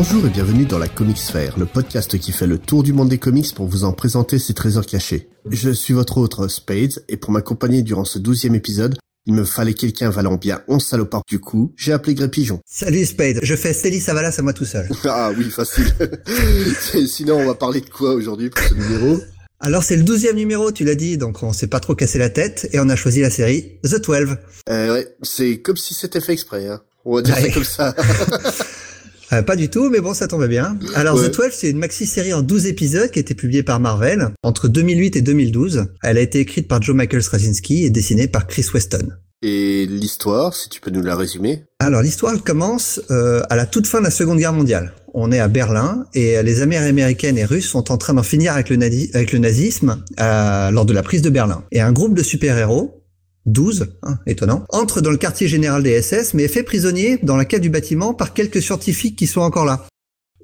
Bonjour et bienvenue dans la Comics Sphere, le podcast qui fait le tour du monde des comics pour vous en présenter ses trésors cachés. Je suis votre autre Spades et pour m'accompagner durant ce douzième épisode, il me fallait quelqu'un valant bien 11 salopards du coup, j'ai appelé Gré Pigeon. Salut Spade, je fais Célie Savalas à moi tout seul. ah oui, facile. Sinon, on va parler de quoi aujourd'hui pour ce numéro? Alors c'est le douzième numéro, tu l'as dit, donc on s'est pas trop cassé la tête et on a choisi la série The 12. Euh, ouais, c'est comme si c'était fait exprès, hein. On va dire ça comme ça. Euh, pas du tout, mais bon, ça tombe bien. Alors, The 12, c'est une maxi-série en 12 épisodes qui a été publiée par Marvel entre 2008 et 2012. Elle a été écrite par Joe Michael Straczynski et dessinée par Chris Weston. Et l'histoire, si tu peux nous la résumer? Alors, l'histoire, commence euh, à la toute fin de la Seconde Guerre mondiale. On est à Berlin et les Américaines et Russes sont en train d'en finir avec le, avec le nazisme euh, lors de la prise de Berlin. Et un groupe de super-héros 12, hein, étonnant, entre dans le quartier général des SS, mais est fait prisonnier dans la cave du bâtiment par quelques scientifiques qui sont encore là.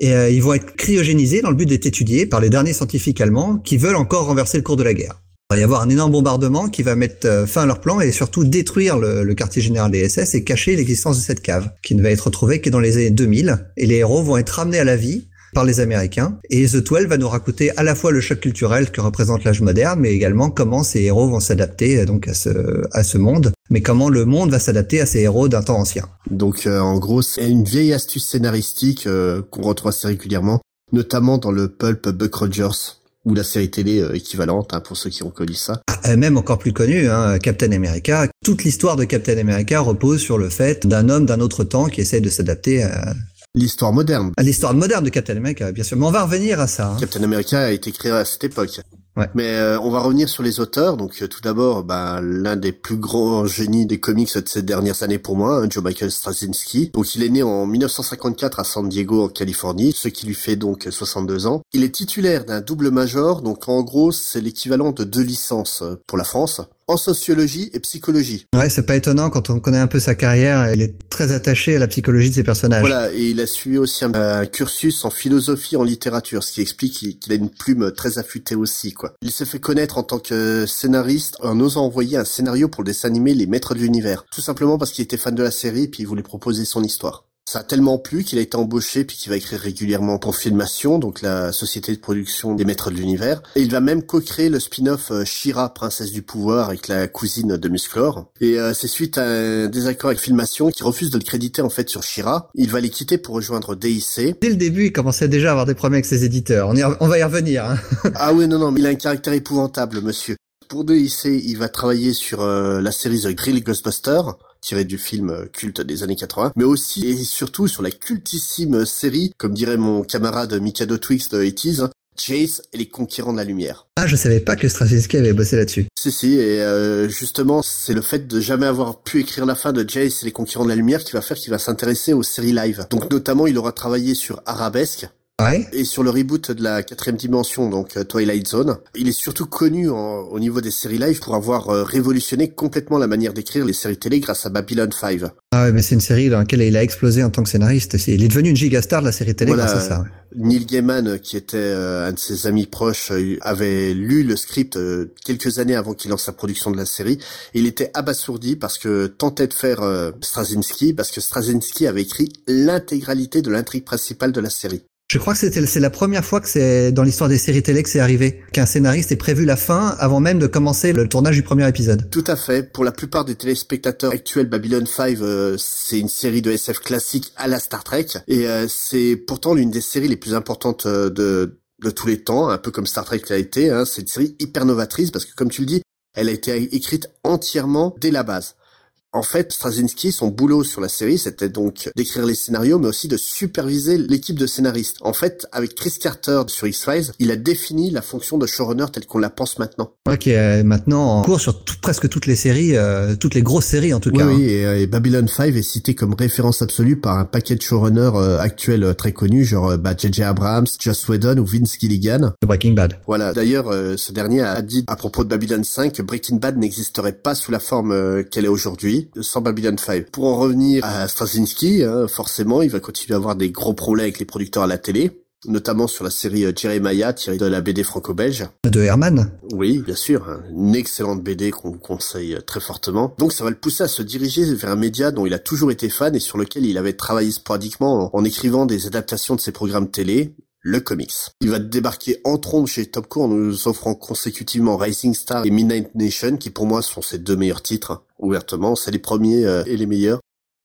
Et euh, ils vont être cryogénisés dans le but d'être étudiés par les derniers scientifiques allemands qui veulent encore renverser le cours de la guerre. Il va y avoir un énorme bombardement qui va mettre euh, fin à leur plan et surtout détruire le, quartier général des SS et cacher l'existence de cette cave, qui ne va être retrouvée que dans les années 2000. Et les héros vont être ramenés à la vie par les Américains. Et The 12 va nous raconter à la fois le choc culturel que représente l'âge moderne, mais également comment ces héros vont s'adapter euh, donc à ce, à ce monde, mais comment le monde va s'adapter à ces héros d'un temps ancien. Donc euh, en gros, c'est une vieille astuce scénaristique euh, qu'on retrouve assez régulièrement, notamment dans le pulp Buck Rogers ou la série télé équivalente hein, pour ceux qui ont connu ça. Ah, même encore plus connu, hein, Captain America. Toute l'histoire de Captain America repose sur le fait d'un homme d'un autre temps qui essaie de s'adapter à L'histoire moderne. L'histoire moderne de Captain America, bien sûr. Mais on va revenir à ça. Hein. Captain America a été créé à cette époque. Ouais. Mais euh, on va revenir sur les auteurs. Donc euh, tout d'abord, bah, l'un des plus grands génies des comics de ces dernières années pour moi, hein, Joe Michael Straczynski. Donc il est né en 1954 à San Diego en Californie, ce qui lui fait donc 62 ans. Il est titulaire d'un double major, donc en gros c'est l'équivalent de deux licences euh, pour la France en sociologie et psychologie. Ouais, c'est pas étonnant quand on connaît un peu sa carrière. Il est très attaché à la psychologie de ses personnages. Voilà, et il a suivi aussi un, cursus en philosophie, en littérature, ce qui explique qu'il a une plume très affûtée aussi, quoi. Il s'est fait connaître en tant que scénariste en osant envoyer un scénario pour le dessin animé Les Maîtres de l'Univers, tout simplement parce qu'il était fan de la série et puis il voulait proposer son histoire. Ça a tellement plu qu'il a été embauché puis qu'il va écrire régulièrement pour Filmation, donc la société de production des maîtres de l'univers. Et il va même co-créer le spin-off euh, Shira, princesse du pouvoir, avec la cousine de Musclor. Et euh, c'est suite à un désaccord avec Filmation qui refuse de le créditer en fait sur Shira. Il va les quitter pour rejoindre DIC. Dès le début, il commençait déjà à avoir des problèmes avec ses éditeurs. On, on va y revenir. Hein. ah oui, non, non, mais il a un caractère épouvantable, monsieur. Pour DIC, il va travailler sur euh, la série The Grill Ghostbusters tiré du film euh, culte des années 80, mais aussi et surtout sur la cultissime série, comme dirait mon camarade Mikado Twix de 80 Chase et les conquérants de la lumière. Ah, je savais pas que Straczynski avait bossé là-dessus. Si, si, et euh, justement, c'est le fait de jamais avoir pu écrire la fin de Chase et les conquérants de la lumière qui va faire qu'il va s'intéresser aux séries live. Donc notamment, il aura travaillé sur Arabesque, Ouais. Et sur le reboot de la quatrième dimension, donc euh, Twilight Zone, il est surtout connu au niveau des séries live pour avoir euh, révolutionné complètement la manière d'écrire les séries télé grâce à Babylon 5. Ah ouais, mais c'est une série dans laquelle il a explosé en tant que scénariste. Il est devenu une gigastar de la série télé grâce à ça. Neil Gaiman, qui était euh, un de ses amis proches, avait lu le script quelques années avant qu'il lance sa production de la série. il était abasourdi parce que tentait de faire Straczynski, parce que Straczynski avait écrit l'intégralité de l'intrigue principale de la série. Je crois que c'était c'est la première fois que c'est dans l'histoire des séries télé que c'est arrivé qu'un scénariste ait prévu la fin avant même de commencer le tournage du premier épisode. Tout à fait. Pour la plupart des téléspectateurs actuels, Babylon 5 euh, c'est une série de SF classique à la Star Trek et euh, c'est pourtant l'une des séries les plus importantes euh, de de tous les temps, un peu comme Star Trek l'a été. Hein. C'est une série hyper novatrice parce que comme tu le dis, elle a été écrite entièrement dès la base. En fait, Straczynski, son boulot sur la série, c'était donc d'écrire les scénarios, mais aussi de superviser l'équipe de scénaristes. En fait, avec Chris Carter sur X-Files, il a défini la fonction de showrunner telle qu'on la pense maintenant. Ok, euh, maintenant en cours sur presque toutes les séries, euh, toutes les grosses séries en tout cas. Oui, hein. euh, et, Babylon 5 est cité comme référence absolue par un paquet de showrunners actuels très connus, genre bah, J.J. Abrams, Joss Whedon ou Vince Gilligan. De Breaking Bad. Voilà. D'ailleurs, ce dernier a dit à propos de Babylon 5 que Breaking Bad n'existerait pas sous la forme qu'elle est aujourd'hui sans Babylon 5. Pour en revenir à Straczynski, hein, forcément, il va continuer à avoir des gros problèmes avec les producteurs à la télé. notamment sur la série Jeremiah tirée de la BD franco-belge. De Herman Oui, bien sûr, hein. une excellente BD qu'on vous conseille très fortement. Donc ça va le pousser à se diriger vers un média dont il a toujours été fan et sur lequel il avait travaillé sporadiquement en écrivant des adaptations de ses programmes télé, le comics. Il va débarquer en trompe chez Topco en nous offrant consécutivement Rising Star et Midnight Nation, qui pour moi sont ses deux meilleurs titres, hein, ouvertement. C'est les premiers euh, et les meilleurs.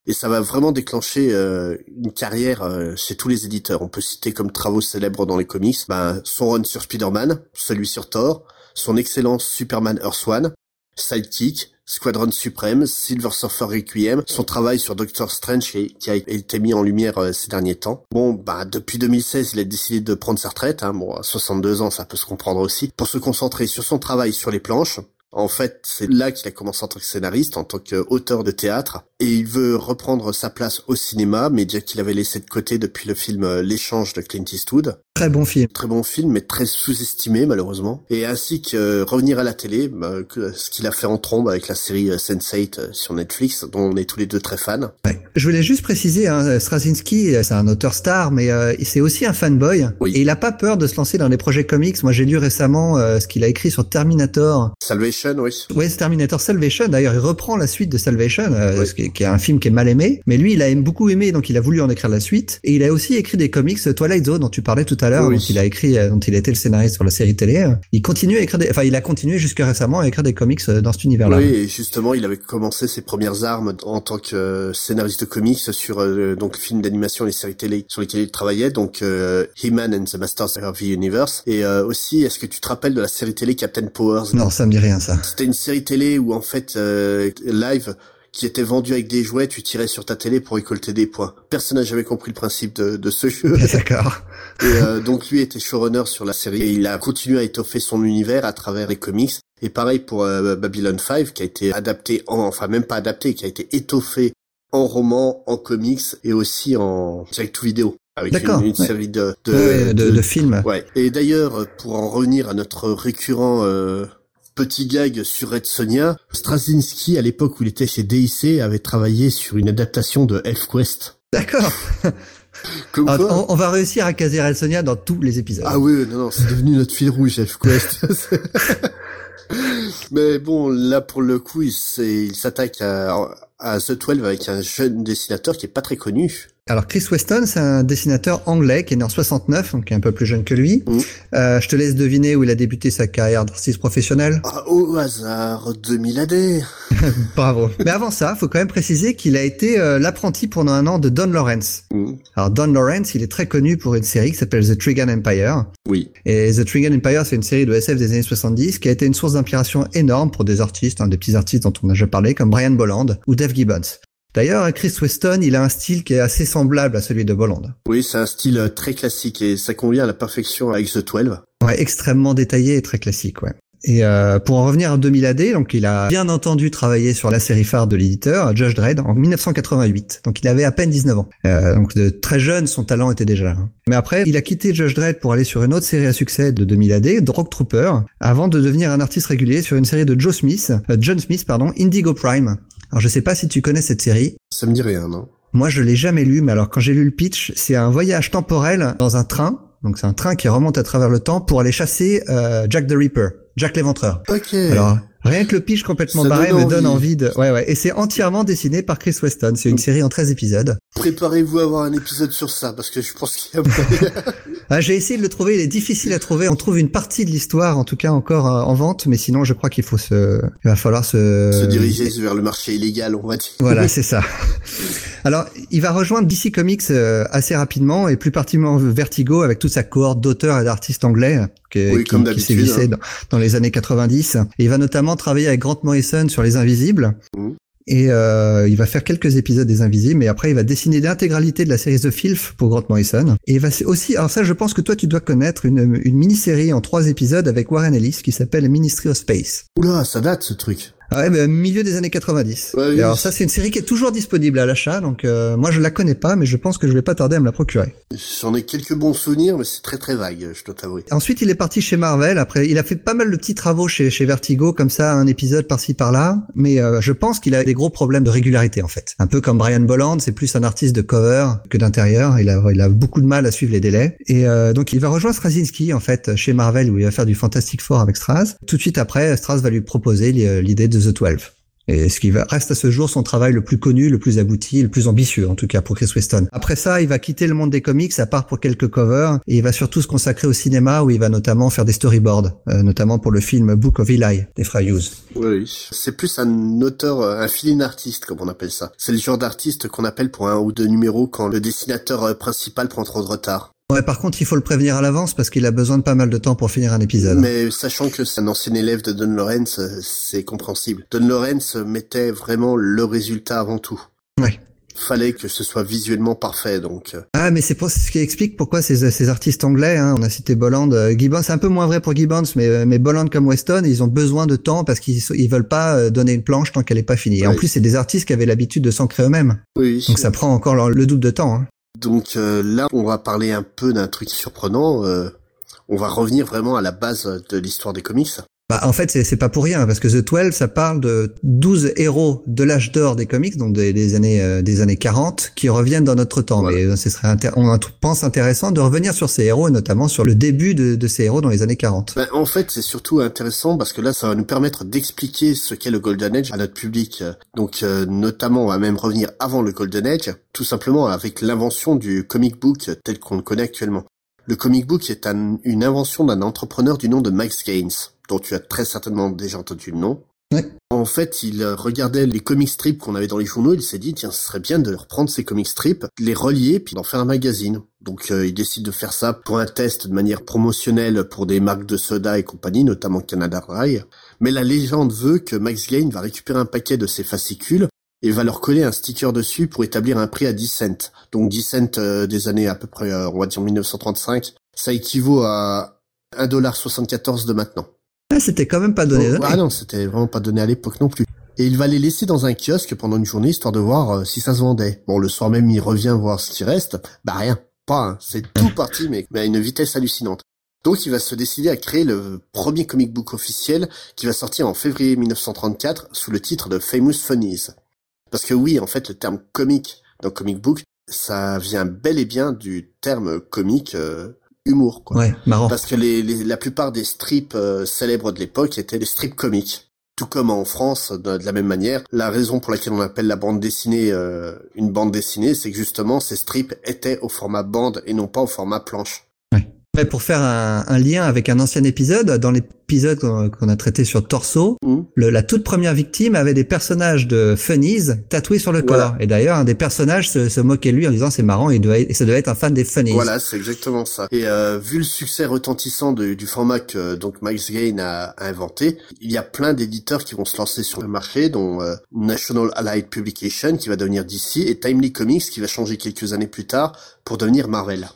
Et ça va vraiment déclencher euh, une carrière euh, chez tous les éditeurs. On peut citer comme travaux célèbres dans les comics ben, son run sur Spider-Man, celui sur Thor, son excellent Superman Earth One, Sidekick, Squadron Supreme, Silver Surfer Requiem, son travail sur Doctor Strange qui a été mis en lumière euh, ces derniers temps. Bon, bah depuis 2016, il a décidé de prendre sa retraite. Hein. Bon, à 62 ans, ça peut se comprendre aussi, pour se concentrer sur son travail sur les planches. En fait, c'est là qu'il a commencé en tant que scénariste, en tant qu'auteur de théâtre, et il veut reprendre sa place au cinéma, média qu'il avait laissé de côté depuis le film euh, L'échange de Clint Eastwood. Très bon film. Très bon film, mais très sous-estimé malheureusement. Et ainsi que euh, revenir à la télé, bah, ce qu'il a fait en trombe avec la série euh, Sense8 sur Netflix, dont on est tous les deux très fans. Ouais. Je voulais juste préciser, hein, Straczynski, c'est un auteur star, mais euh, c'est aussi un fanboy. Oui. Et il a pas peur de se lancer dans des projets comics. Moi, j'ai lu récemment ce qu'il a écrit sur Terminator. Salvation, oui. Oui, c'est Terminator Salvation. D'ailleurs, il reprend la suite de Salvation, oui. qui, est un film qui est mal aimé. Mais lui, il a beaucoup aimé, donc il a voulu en écrire la suite. Et il a aussi écrit des comics Twilight Zone, dont tu parlais tout à l'heure, il a écrit, euh, dont il était le scénariste sur la série télé. Euh, il continue à écrire, des, enfin, il a continué jusqu'à récemment à écrire des comics euh, dans cet univers-là. Oui, et justement, il avait commencé ses premières armes en tant que scénariste de comics sur donc le film d'animation et les séries télé sur lesquelles il travaillait, donc He-Man and the Masters of the Universe. Et aussi, est-ce que tu te rappelles de la série télé Captain Powers? Non, ça me dit rien ça. C'était une série télé où en fait live qui était vendu avec des jouets, tu tirais sur ta télé pour récolter des points. Personne n'a jamais compris le principe de, de ce jeu. D'accord. Et euh, donc lui était showrunner sur la série et il a continué à étoffer son univers à travers les comics. Et pareil pour euh, Babylon 5 qui a été adapté, en, enfin même pas adapté, qui a été étoffé en roman, en comics et aussi en direct to vidéo avec une, une série de de, de, de, films. Ouais. Et d'ailleurs, pour en revenir à notre récurrent euh, petit gag sur Red Sonia, Straczynski, à l'époque où il était chez DIC, avait travaillé sur une adaptation de ElfQuest. D'accord. Ah, on, va réussir à caser Red Sonia dans tous les épisodes. Ah oui, non, non, c'est devenu notre fil rouge, ElfQuest. Mais bon, là, pour le coup, il s'attaque à, à The 12 avec un jeune dessinateur qui est pas très connu. Alors Chris Weston, c'est un dessinateur anglais qui est né en 69, donc qui est un peu plus jeune que lui. Mmh. Euh, je te laisse deviner où il a débuté sa carrière d'artiste professionnel. Ah, au hasard, 2000 AD. Bravo. Mais avant ça, faut quand même préciser qu'il a été euh, l'apprenti pendant un an de Don Lawrence. Mmh. Alors Don Lawrence, il est très connu pour une série qui s'appelle The Trigon Empire. Oui. Et The Trigon Empire, c'est une série de SF des années 70 qui a été une source d'inspiration énorme pour des artistes, hein, des petits artistes dont on a déjà parlé, comme Brian Bolland ou Dave Gibbons. D'ailleurs, Chris Weston, il a un style qui est assez semblable à celui de Bolland. Oui, c'est un style euh, très classique et ça convient à la perfection avec The 12. Ouais, extrêmement détaillé et très classique, ouais. Et euh, pour en revenir à 2000 AD, donc il a bien entendu travaillé sur la série phare de l'éditeur, Judge Dredd, en 1988. Donc il avait à peine 19 ans. Euh, donc de très jeune, son talent était déjà là. Hein. Mais après, il a quitté Judge Dredd pour aller sur une autre série à succès de 2000 AD, Drog Trooper, avant de devenir un artiste régulier sur une série de Joe Smith, euh, John Smith, pardon, Indigo Prime. Alors je sais pas si tu connais cette série. Ça me dit rien, non Moi je l'ai jamais lu, mais alors quand j'ai lu le pitch, c'est un voyage temporel dans un train. Donc c'est un train qui remonte à travers le temps pour aller chasser euh, Jack the Ripper, Jack l'éventreur. Ok. Alors Rien que le pitch complètement barré me donne envie de... Ouais, ouais. Et c'est entièrement dessiné par Chris Weston. C'est une série en 13 épisodes. Préparez-vous à avoir un épisode sur ça, parce que je pense qu'il y a... ah, J'ai essayé de le trouver, il est difficile à trouver. On trouve une partie de l'histoire, en tout cas encore euh, en vente, mais sinon je crois qu'il faut se... Il va falloir se... Se diriger vers le marché illégal, on va dire. Voilà, c'est ça. Alors, il va rejoindre DC Comics euh, assez rapidement, et plus particulièrement Vertigo, avec toute sa cohorte d'auteurs et d'artistes anglais, qui, oui, qui, qui s'est hein. dans, les années 90. Et il va notamment travailler avec Grant Morrison sur Les Invisibles. Mmh. Et euh, il va faire quelques épisodes des Invisibles, mais après il va dessiner l'intégralité de la série The Filth pour Grant Morrison. Et il va aussi, alors ça je pense que toi tu dois connaître une, une mini-série en trois épisodes avec Warren Ellis qui s'appelle Ministry of Space. Oula, ça date ce truc. Ah ouais, mais milieu des années 90. Ouais, oui. Et alors ça, c'est une série qui est toujours disponible à l'achat, donc euh, moi je la connais pas, mais je pense que je vais pas tarder à me la procurer. J'en ai quelques bons souvenirs, mais c'est très très vague, je dois t'avouer. Ensuite, il est parti chez Marvel. Après, il a fait pas mal de petits travaux chez, chez Vertigo, comme ça, un épisode par-ci par-là. Mais euh, je pense qu'il a des gros problèmes de régularité en fait. Un peu comme Brian Bolland, c'est plus un artiste de cover que d'intérieur. Il a, il a beaucoup de mal à suivre les délais. Et euh, donc, il va rejoindre Straczynski en fait chez Marvel où il va faire du Fantastic Four avec Straz. Tout de suite après, Straz va lui proposer l'idée de The 12. Et ce qui reste à ce jour son travail le plus connu, le plus abouti, le plus ambitieux, en tout cas pour Chris Weston. Après ça, il va quitter le monde des comics, à part pour quelques covers, et il va surtout se consacrer au cinéma, où il va notamment faire des storyboards, euh, notamment pour le film Book of Eli, des frères Hughes. Oui, c'est plus un auteur, euh, un feeling artiste, comme on appelle ça. C'est le genre d'artiste qu'on appelle pour un ou deux numéros quand le dessinateur euh, principal prend trop de retard. Ouais, par contre, il faut le prévenir à l'avance parce qu'il a besoin de pas mal de temps pour finir un épisode. Mais sachant que c'est un ancien élève de Don Lawrence, euh, c'est compréhensible. Don Lawrence mettait vraiment le résultat avant tout. Ouais. Fallait que ce soit visuellement parfait, donc. euh, Ah, mais c'est ce qui explique pourquoi ces, ces artistes anglais, hein, on a cité Bolland, euh, Gibbons, c'est un peu moins vrai pour Gibbons, mais, mais Bolland comme Weston, ils ont besoin de temps parce qu'ils ils veulent pas donner une planche tant qu'elle est pas finie. Et en plus, c'est des artistes qui avaient l'habitude de s'ancrer eux-mêmes. Oui. Donc ça prend encore le, le double de temps. Hein. Donc euh, là, on va parler un peu d'un truc surprenant. euh, on va revenir vraiment à la base de l'histoire des comics. Bah, en fait, c'est pas pour rien, parce que The 12, ça parle de 12 héros de l'âge d'or des comics, donc des, des années euh, des années 40, qui reviennent dans notre temps. Voilà. Mais euh, ce serait on pense intéressant de revenir sur ces héros, et notamment sur le début de, de ces héros dans les années 40. Ben, en fait, c'est surtout intéressant parce que là, ça va nous permettre d'expliquer ce qu'est le Golden Age à notre public. Donc, euh, notamment, on va même revenir avant le Golden Age, tout simplement avec l'invention du comic book tel qu'on le connaît actuellement. Le comic book est un- une invention d'un entrepreneur du nom de Max Gaines, dont tu as très certainement déjà entendu le nom. Ouais. En fait, il euh, regardait les comic strips qu'on avait dans les journaux, il s'est dit, tiens, ce serait bien de reprendre ces comic strips, les relier, puis d'en faire un magazine. Donc euh, il décide de faire ça pour un test de manière promotionnelle pour des marques de soda et compagnie, notamment Canada Dry. Mais la légende veut que Max Gain va récupérer un paquet de ces fascicules et va leur coller un sticker dessus pour établir un prix à 10 cents. Donc 10 cents euh, des années à peu près, euh, on va dire 1935, ça équivaut à 1,74$ de maintenant. C'était quand même pas donné. Oh, donné. ah non, c'était vraiment pas donné à l'époque non plus. Et il va les laisser dans un kiosque pendant une journée histoire de voir euh, si ça se vendait. Bon, le soir même, il revient voir ce qui reste. Bah rien, pas. hein. C'est tout parti, mais, mais à une vitesse hallucinante. Donc, il va se décider à créer le premier comic book officiel qui va sortir en février 1934 sous le titre de Famous Funnies. Parce que oui, en fait, le terme comic dans comic book, ça vient bel et bien du terme comique euh, humour, quoi. Ouais, marrant. Parce que les, les- la plupart des strips euh, célèbres de l'époque étaient des strips comiques. Tout comme en France, de, de la même manière, la raison pour laquelle on appelle la bande dessinée euh, une bande dessinée, c'est que justement ces strips étaient au format bande et non pas au format planche. Pour faire un, un lien avec un ancien épisode, dans l'épisode qu'on a traité sur Torso, le- la toute première victime avait des personnages de Funnies tatoués sur le Voilà. corps. Et d'ailleurs, un des personnages se, se moquait de lui en disant c'est marrant, il doit être- et ça devait être un fan des Funnies. Voilà, c'est exactement ça. Et euh, vu le succès retentissant de- du format que donc Max Gain a, a inventé, il y a plein d'éditeurs qui vont se lancer sur le marché, dont euh, National Allied Publication qui va devenir DC et Timely Comics qui va changer quelques années plus tard pour devenir Marvel.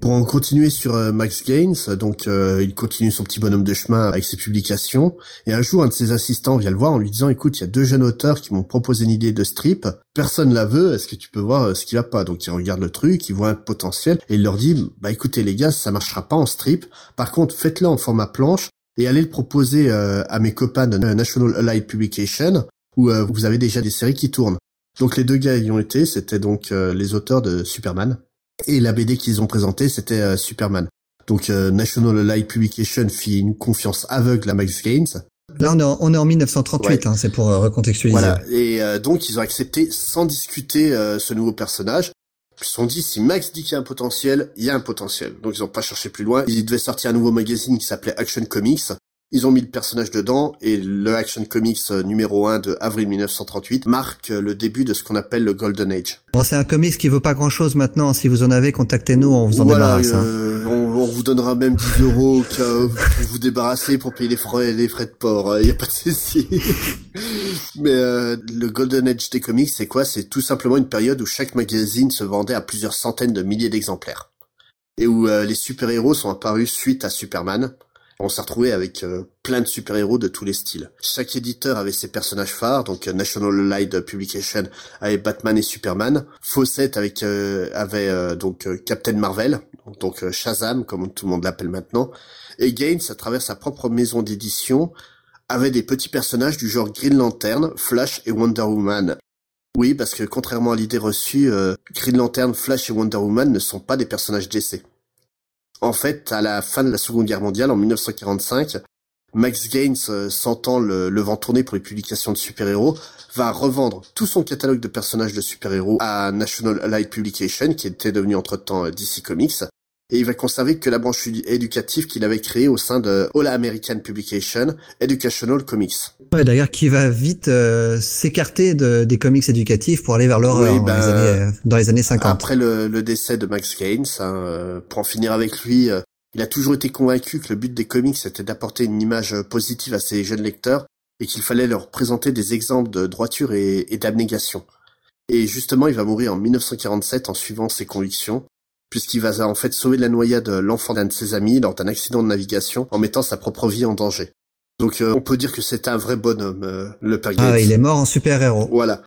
Pour en continuer sur euh, Max Gaines, donc euh, il continue son petit bonhomme de chemin avec ses publications, et un jour un de ses assistants vient le voir en lui disant écoute, il y a deux jeunes auteurs qui m'ont proposé une idée de strip, personne la veut, est-ce que tu peux voir euh, ce qui va pas? Donc il regarde le truc, il voit un potentiel, et il leur dit bah écoutez les gars, ça marchera pas en strip, par contre faites-le en format planche, et allez le proposer euh, à mes copains de National Allied Publication, où vous avez déjà des séries qui tournent. Donc les deux gars y ont été, c'était donc les auteurs de Superman. Et la BD qu'ils ont présentée, c'était euh, Superman. Donc euh, National Allied Publication fit une confiance aveugle à Max Gaines. Là, on est en, on est en 1938, hein, c'est pour euh, recontextualiser. Voilà. Et euh, donc ils ont accepté sans discuter euh, ce nouveau personnage. Ils se sont dit si Max dit qu'il y a un potentiel, il y a un potentiel. Donc ils n'ont pas cherché plus loin. Ils devaient sortir un nouveau magazine qui s'appelait Action Comics. Ils ont mis le personnage dedans et le Action Comics euh, numéro 1 de avril 1938 marque euh, le début de ce qu'on appelle le Golden Age. Bon, c'est un comics qui vaut pas grand chose maintenant. Si vous en avez, contactez-nous, on vous en voilà, débarrasse. hein. euh, on, on vous donnera même 10 euros pour vous débarrasser pour payer les frais, les frais de port. Il y a pas de souci. Mais euh, le Golden Age des comics, c'est quoi? C'est tout simplement une période où chaque magazine se vendait à plusieurs centaines de milliers d'exemplaires et où euh, les super-héros sont apparus suite à Superman. On s'est retrouvé avec euh, plein de super-héros de tous les styles. Chaque éditeur avait ses personnages phares, donc euh, National Light Publication avait Batman et Superman, Fawcett avec avait donc Captain Marvel, donc Shazam comme tout le monde l'appelle maintenant, et Gaines à travers sa propre maison d'édition avait des petits personnages du genre Green Lantern, Flash et Wonder Woman. Oui, parce que contrairement à l'idée reçue, Green Lantern, Flash et Wonder Woman ne sont pas des personnages d'essai. En fait, à la fin de la Seconde Guerre mondiale, en 1945, Max Gaines, euh, sentant le, vent tourner pour les publications de super-héros, va revendre tout son catalogue de personnages de super-héros à National Allied Publication, qui était devenu entre-temps euh, DC Comics, et il va conserver que la branche éducative qu'il avait créée au sein de All American Publication Educational Comics. Ouais, d'ailleurs, qui va vite euh, s'écarter de, des comics éducatifs pour aller vers l'horreur dans, ben, euh, dans, les années 50. Après le, le décès de Max Gaines, hein, euh, pour en finir avec lui, il a toujours été convaincu que le but des comics était d'apporter une image positive à ses jeunes lecteurs et qu'il fallait leur présenter des exemples de droiture et, et d'abnégation. Et justement, il va mourir en 1947 en suivant ses convictions puisqu'il va en fait sauver de la noyade l'enfant d'un de ses amis lors d'un accident de navigation en mettant sa propre vie en danger. Donc euh, on peut dire que c'est un vrai bonhomme, euh, le père Ah, il est mort en super-héros. Voilà.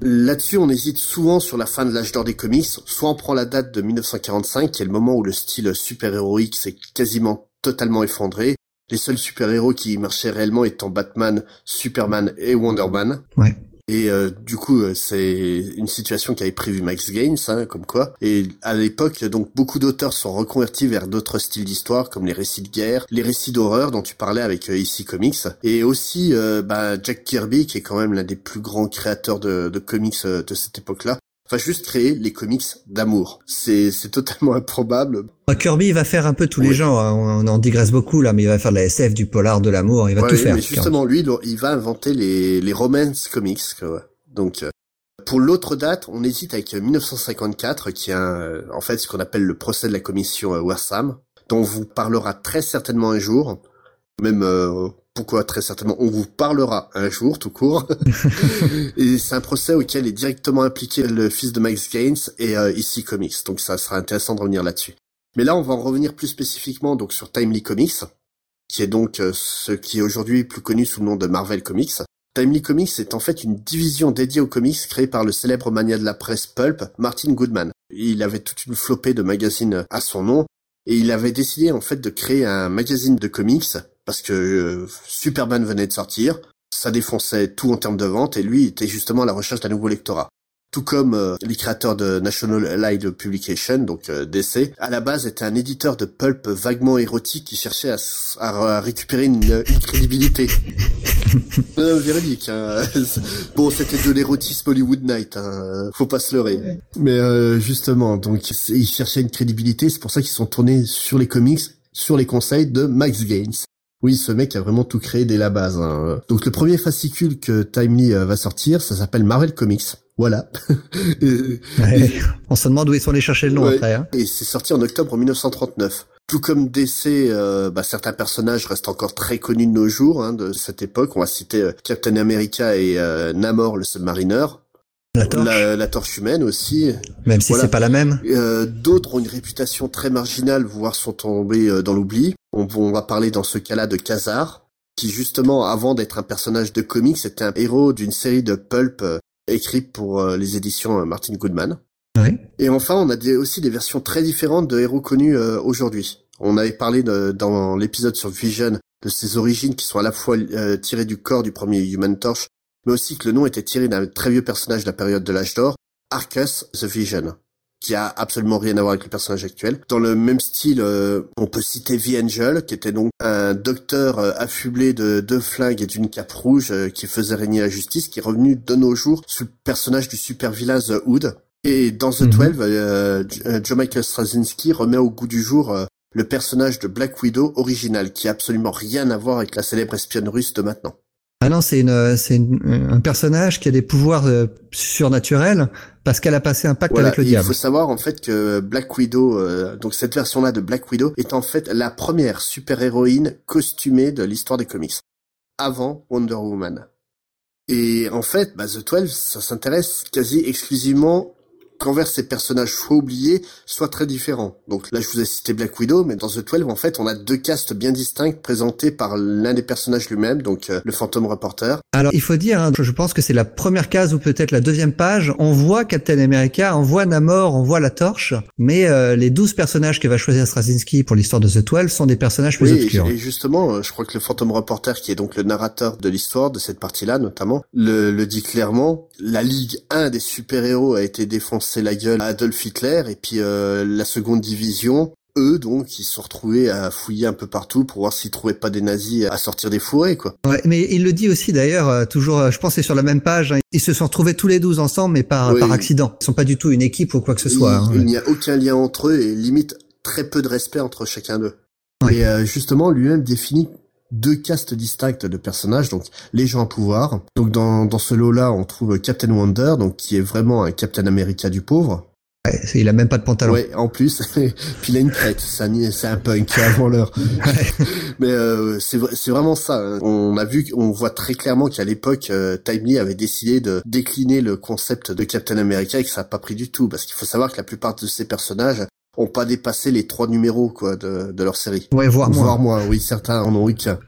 Là-dessus, on hésite souvent sur la fin de l'âge d'or des comics. Soit on prend la date de 1945, qui est le moment où le style super-héroïque s'est quasiment totalement effondré. Les seuls super-héros qui marchaient réellement étant Batman, Superman et Wonder Man. Ouais. Et euh, du coup, euh, c'est une situation qu'avait prévu Max Gaines, hein, comme quoi. Et à l'époque, donc beaucoup d'auteurs sont reconvertis vers d'autres styles d'histoire, comme les récits de guerre, les récits d'horreur dont tu parlais avec euh, ici Comics, et aussi bah, Jack Kirby, qui est quand même l'un des plus grands créateurs de, de comics de cette époque-là, va juste créer les comics d'amour. C'est c'est totalement improbable. Bah, Kirby il va faire un peu tous les genres. Hein. On en digresse beaucoup là, mais il va faire de la SF, du polar, de l'amour. Il va tout faire. Mais justement, lui, il va inventer les les romance comics. Donc euh, pour l'autre date, on hésite avec 1954, qui est un, en fait ce qu'on appelle le procès de la commission euh, Warsam, dont on vous parlera très certainement un jour, même euh, pourquoi très certainement on vous parlera un jour tout court. et c'est un procès auquel est directement impliqué le fils de Max Gaines et euh, ici Comics. Donc ça sera intéressant de revenir là-dessus. Mais là on va en revenir plus spécifiquement donc sur Timely Comics, qui est donc euh, ce qui est aujourd'hui plus connu sous le nom de Marvel Comics. Timely Comics est en fait une division dédiée aux comics créée par le célèbre mania de la presse pulp, Martin Goodman. Il avait toute une flopée de magazines à son nom, et il avait décidé en fait de créer un magazine de comics parce que euh, Superman venait de sortir, ça défonçait tout en termes de vente et lui était justement à la recherche d'un nouveau lectorat. Tout comme euh, les créateurs de National Allied Publication, donc euh, DC, à la base était un éditeur de pulp vaguement érotique qui cherchait à, à, récupérer une, une crédibilité. euh, véridique. Hein. bon, c'était de l'érotisme Hollywood Night, hein. faut pas se leurrer. Mais justement, donc ils cherchaient une crédibilité, c'est pour ça qu'ils sont tournés sur les comics, sur les conseils de Max Gaines. Oui, ce mec a vraiment tout créé dès la base. Hein. Donc le premier fascicule que Timely euh, va sortir, ça s'appelle Marvel Comics. Voilà. On se demande où ils sont allés chercher le nom après. Hein. Et c'est sorti en octobre 1939. Tout comme DC, euh, bah, certains personnages restent encore très connus de nos jours hein, de cette époque. On va citer euh, Captain America et Namor le Submariner. La torche. La, torche humaine aussi. Même si c'est pas la même. D'autres ont une réputation très marginale, voire sont tombés dans l'oubli. On, va parler dans ce cas-là de Khazar, qui justement, avant d'être un personnage de comics, était un héros d'une série de pulp euh, écrite pour euh, les éditions euh, Martin Goodman. Et enfin, on a aussi des versions très différentes de héros connus aujourd'hui. On avait parlé dans l'épisode sur Vision de ses origines qui sont à la fois tirées du corps du premier Human Torch, mais aussi que le nom était tiré d'un très vieux personnage de la période de l'âge d'or, Arcus the Vision qui a absolument rien à voir avec le personnage actuel. Dans le même style, euh, on peut citer The Angel, qui était donc un docteur euh, affublé de deux flingues et d'une cape rouge euh, qui faisait régner la justice, qui est revenu de nos jours sous le personnage du super vilain The Hood. Et dans The mhm. Twelve, Joe Michael Straczynski remet au goût du jour le personnage de Black Widow original, qui a absolument rien à voir avec la célèbre espionne russe de maintenant. Ah non, c'est une, c'est un personnage qui a des pouvoirs euh, surnaturels parce qu'elle a passé un pacte avec le diable. Il faut savoir en fait que Black Widow, euh, donc cette version-là de Black Widow, est en fait la première super-héroïne costumée de l'histoire des comics, avant Wonder Woman. Et en fait, bah, The 12, ça s'intéresse quasi exclusivement qu'envers ces personnages soit oubliés, soit très différents. Donc là, je vous ai cité Black Widow, mais dans The 12, en fait, on a deux castes bien distincts présentés par l'un des personnages lui-même, donc euh, le fantôme reporter. Alors, il faut dire, hein, je pense que c'est la première case ou peut-être la deuxième page. On voit Captain America, on voit Namor, on voit la torche, mais euh, les 12 personnages que va choisir Straczynski pour l'histoire de The 12 sont des personnages plus obscurs. Et justement, euh, je crois que le fantôme reporter, qui est donc le narrateur de l'histoire, de cette partie-là notamment, le, le dit clairement, la Ligue 1 des super-héros a été défoncé la gueule à Adolf Hitler, et puis euh, la seconde division, eux donc ils se sont retrouvés à fouiller un peu partout pour voir s'ils trouvaient pas des nazis à sortir des fourrés quoi. Ouais, mais il le dit aussi d'ailleurs euh, toujours euh, je pense c'est sur la même page hein, ils se sont retrouvés tous les 12 ensemble mais par par accident. Ils sont pas du tout une équipe ou quoi que ce soit. Hein, il, n'y a aucun lien entre eux et limite très peu de respect entre chacun d'eux. Et justement lui-même définit deux castes distinctes de personnages, donc les gens à pouvoir. Donc dans, dans ce lot-là, on trouve Captain Wonder, donc qui est vraiment un Captain America du pauvre. Ouais, il a même pas de pantalon. Ouais, en plus, puis il a une crête, c'est un punk avant l'heure. Mais euh, c'est c'est vraiment ça. Hein. On a vu, on voit très clairement qu'à l'époque, euh, Timely avait décidé de décliner le concept de Captain America et que ça a pas pris du tout, parce qu'il faut savoir que la plupart de ces personnages ont pas dépassé les trois numéros quoi de, de leur série. Ouais, voire moins. Voire moins, oui, certains en ont eu qu'un.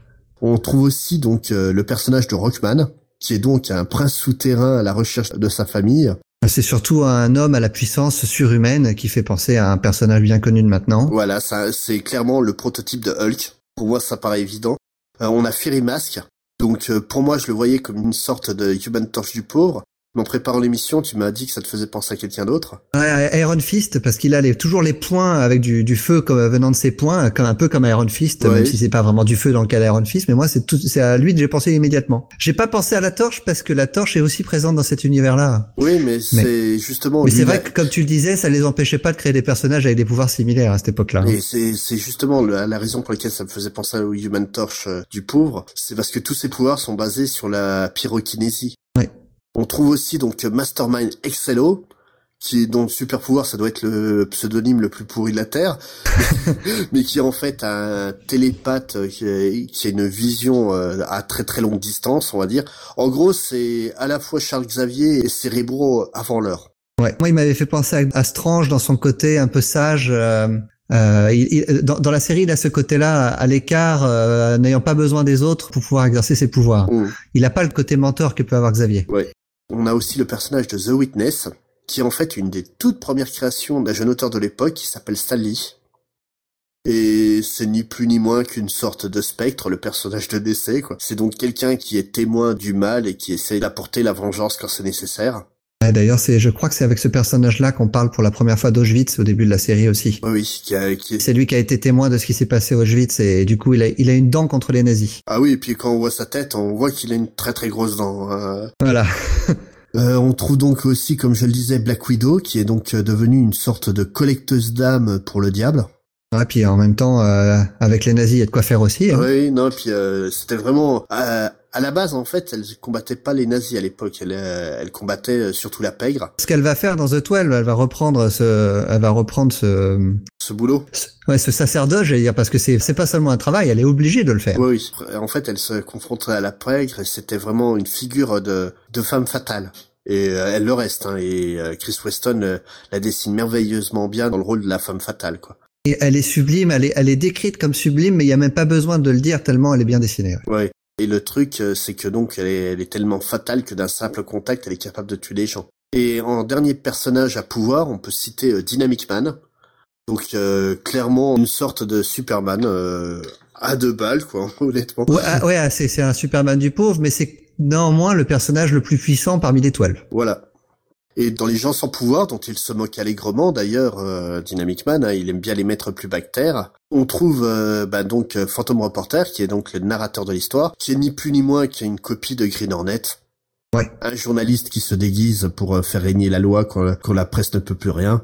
On trouve aussi donc euh, le personnage de Rockman, qui est donc un prince souterrain à la recherche de sa famille. C'est surtout un homme à la puissance surhumaine qui fait penser à un personnage bien connu de maintenant. Voilà, ça c'est clairement le prototype de Hulk. Pour moi, ça paraît évident. Euh, on a Fury Mask. Donc euh, pour moi, je le voyais comme une sorte de Human Torch du pauvre. En préparant l'émission, tu m'as dit que ça te faisait penser à quelqu'un d'autre. Ouais, Iron Fist, parce qu'il a les, toujours les points avec du, du, feu comme venant de ses points, comme un peu comme Iron Fist, même si c'est pas vraiment du feu dans le cas d'Iron Fist. Mais moi, c'est tout, c'est à lui que j'ai pensé immédiatement. J'ai pas pensé à la torche parce que la torche est aussi présente dans cet univers-là. Oui, mais, c'est justement. Mais c'est vrai que, comme tu le disais, ça les empêchait pas de créer des personnages avec des pouvoirs similaires à cette époque-là. Et c'est, c'est justement la, la, raison pour laquelle ça me faisait penser au Human Torch euh, du pauvre, c'est parce que tous ces pouvoirs sont basés sur la pyrokinésie. On trouve aussi donc Mastermind Excello, qui est donc super pouvoir, ça doit être le pseudonyme le plus pourri de la Terre, mais qui est en fait un télépathe qui a, une vision euh, à très très longue distance, on va dire. En gros, c'est à la fois Charles Xavier et Cérébro avant l'heure. Ouais, moi il m'avait fait penser à, Strange dans son côté un peu sage. Euh... Euh, il, dans, dans, la série, il a ce côté-là à l'écart, euh, n'ayant pas besoin des autres pour pouvoir exercer ses pouvoirs. Mm. Il n'a pas le côté mentor que peut avoir Xavier. Ouais. On a aussi le personnage de The Witness, qui est en fait une des toutes premières créations d'un jeune auteur de l'époque qui s'appelle Stanley. Et c'est ni plus ni moins qu'une sorte de spectre, le personnage de décès, quoi. C'est donc quelqu'un qui est témoin du mal et qui essaie d'apporter la vengeance quand c'est nécessaire. D'ailleurs, c'est, je crois que c'est avec ce personnage-là qu'on parle pour la première fois d'Auschwitz au début de la série aussi. Oui, qui, a, qui c'est lui qui a été témoin de ce qui s'est passé à Auschwitz et du coup, il a, il a une dent contre les nazis. Ah oui, et puis quand on voit sa tête, on voit qu'il a une très très grosse dent. Hein. Voilà. Euh, on trouve donc aussi, comme je le disais, Black Widow, qui est donc euh, devenue une sorte de collecteuse d'âmes pour le diable. Ah, puis en même temps, euh, avec les nazis, il y a de quoi faire aussi. Hein. Oui, non, puis c'était vraiment à la base, en fait, elle combattait pas les nazis à l'époque. Elle, euh, elle combattait euh, surtout la pègre. Ce qu'elle va faire dans The 12, elle va reprendre ce, elle va reprendre ce, ce boulot. ouais, ce sacerdoce, j'allais dire, parce que c'est, c'est pas seulement un travail, elle est obligée de le faire. Oui, oui. En fait, elle se confrontait à la pègre et c'était vraiment une figure de, de femme fatale. Et euh, elle le reste, hein, et Chris Weston la dessine merveilleusement bien dans le rôle de la femme fatale, quoi. Et elle est sublime, elle est, elle est décrite comme sublime, mais il y a même pas besoin de le dire tellement elle est bien dessinée. Ouais. Et le truc, euh, c'est que donc elle est, tellement fatale que d'un simple contact, elle est capable de tuer les gens. Et en dernier personnage à pouvoir, on peut citer euh, Dynamic Man. Donc euh, clairement une sorte de Superman à deux balles, quoi, honnêtement. Ouais, ah, ouais ah, c'est un Superman du pauvre, mais c'est néanmoins le personnage le plus puissant parmi les toiles. Voilà. Et dans les gens sans pouvoir, dont il se moque allègrement d'ailleurs, euh, Dynamic Man, hein, il aime bien les mettre plus bactères, on trouve euh, bah, donc euh, Phantom Reporter, qui est donc le narrateur de l'histoire, qui est ni plus ni moins qu'une copie de Green Hornet. Ouais. Un journaliste qui se déguise pour euh, faire régner la loi quand, quand, la presse ne peut plus rien.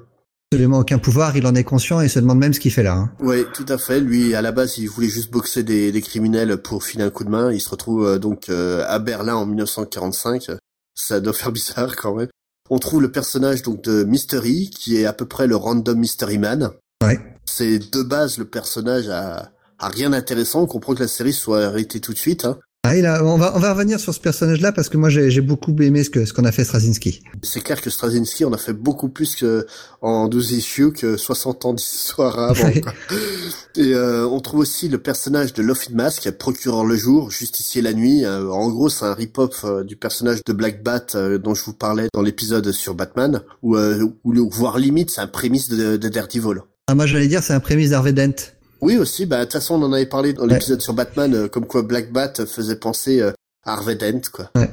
Absolument aucun pouvoir, il en est conscient et se demande même ce qu'il fait là. Hein. Oui, tout à fait. Lui, à la base, il voulait juste boxer des, des criminels pour filer un coup de main. Il se retrouve donc à Berlin en 1945. Ça doit faire bizarre quand même. On trouve le personnage donc de Mystery, qui est à peu près le random Mystery Man. Ouais. C'est de base le personnage à, à rien d'intéressant. On comprend que la série soit arrêtée tout de suite. Hein. Ah, il a, on va on va revenir sur ce personnage-là parce que moi j'ai beaucoup aimé ce que ce qu'on a fait Straczynski. C'est clair que Straczynski on a fait beaucoup plus que en 12 issues que 60 ans d'histoire avant. Et euh, on trouve aussi le personnage de Loffy Mask, procureur le jour, justicier la nuit. Euh, en gros, c'est un rip-off euh, du personnage de Black Bat dont je vous parlais dans l'épisode sur Batman, ou ou voire limite c'est un prémisse de, de Daredevil. Ah moi j'allais dire c'est un prémisse d'Harvey Dent. Oui aussi, bah de toute façon on en avait parlé dans l'épisode sur Batman, euh, comme quoi Black Bat faisait penser euh, à Harvey Dent, quoi. Ouais.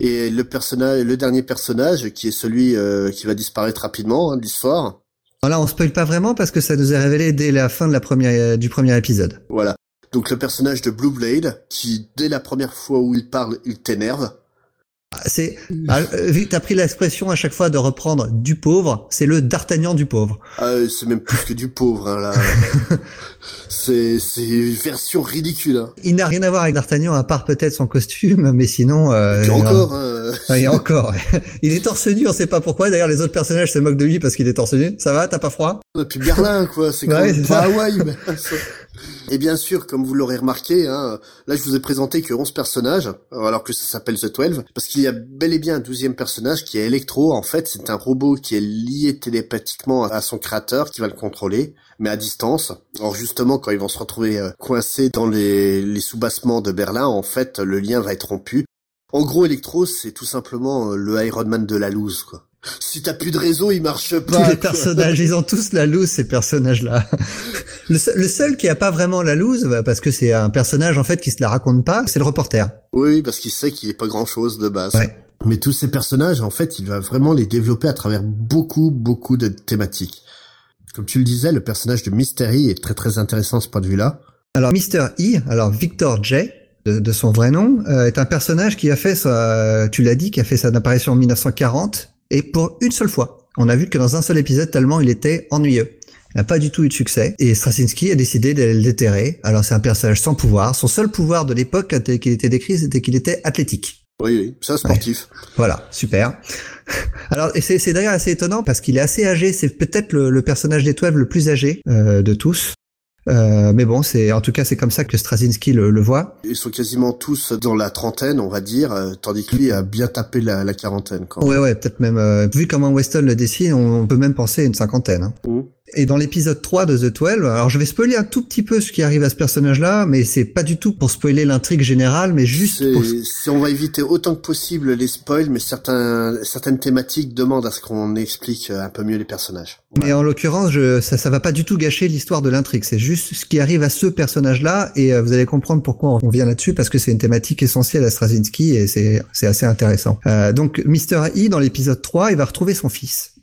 Et le personnage, le dernier personnage, qui est celui euh, qui va disparaître rapidement hein, de l'histoire. Voilà, on spoil pas vraiment parce que ça nous est révélé dès la fin de la première du premier épisode. Voilà. Donc le personnage de Blue Blade, qui dès la première fois où il parle, il t'énerve. C'est ah, euh, vu que t'as pris l'expression à chaque fois de reprendre du pauvre, c'est le D'Artagnan du pauvre. Ah, c'est même plus que du pauvre hein, là. c'est c'est une version ridicule. Hein. Il n'a rien à voir avec D'Artagnan à part peut-être son costume, mais sinon. Euh, encore. Hein. Ah, il encore. il est torse nu, on sait pas pourquoi. D'ailleurs, les autres personnages se moquent de lui parce qu'il est torse nu. Ça va, t'as pas froid? Depuis Berlin, quoi. C'est comme ouais, pas Hawaï. Mais... Et bien sûr, comme vous l'aurez remarqué, hein, là je vous ai présenté que 11 personnages, alors que ça s'appelle The 12, parce qu'il y a bel et bien un douzième personnage qui est Electro. En fait, c'est un robot qui est lié télépathiquement à son créateur, qui va le contrôler, mais à distance. Alors justement, quand ils vont se retrouver euh, coincés dans les, les sous-bassements de Berlin, en fait, le lien va être rompu. En gros, Electro, c'est tout simplement euh, le Iron Man de la loose, quoi. Si t'as plus de réseau, il marche pas. Tous les personnages, ils ont tous la loose, ces personnages-là. Le, seul, qui a pas vraiment la loose, bah, parce que c'est un personnage en fait qui se la raconte pas, c'est le reporter. Oui, parce qu'il sait qu'il est pas grand-chose de base. Mais tous ces personnages, en fait, il va vraiment les développer à travers beaucoup, beaucoup de thématiques. Comme tu le disais, le personnage de Mystery est très très intéressant ce point de vue-là. Alors Mr. E, alors Victor J, de, son vrai nom, euh, est un personnage qui a fait sa, tu l'as dit, qui a fait sa apparition en 1940 et pour une seule fois. On a vu que dans un seul épisode, tellement il était ennuyeux. Il n'a pas du tout eu de succès. Et Straczynski a décidé de le déterrer. Alors c'est un personnage sans pouvoir. Son seul pouvoir de l'époque qu'il était décrit, c'était qu'il était athlétique. Oui, oui, un sportif. Voilà, super. Alors, et c'est d'ailleurs assez étonnant parce qu'il est assez âgé. C'est peut-être le, personnage d'étoile le plus âgé euh, de tous. Euh, mais bon, c'est en tout cas c'est comme ça que Straczynski le, le, voit. Ils sont quasiment tous dans la trentaine, on va dire, euh, tandis que lui a bien tapé la, la quarantaine. Quand Ouais, ouais, peut-être même. Euh, vu comment Weston le dessine, on, peut même penser à une cinquantaine. Hein. Mmh. Et dans l'épisode 3 de The 12, alors je vais spoiler un tout petit peu ce qui arrive à ce personnage-là, mais c'est pas du tout pour spoiler l'intrigue générale, mais juste pour... Si on va éviter autant que possible les spoils, mais certains, certaines thématiques demandent à ce qu'on explique un peu mieux les personnages. Mais en l'occurrence, ça, ça va pas du tout gâcher l'histoire de l'intrigue, c'est juste ce qui arrive à ce personnage-là, et euh, vous allez comprendre pourquoi on vient là-dessus, parce que c'est une thématique essentielle à Straczynski, et c'est assez intéressant. Euh, donc, Mr. E, dans l'épisode 3, il va retrouver son fils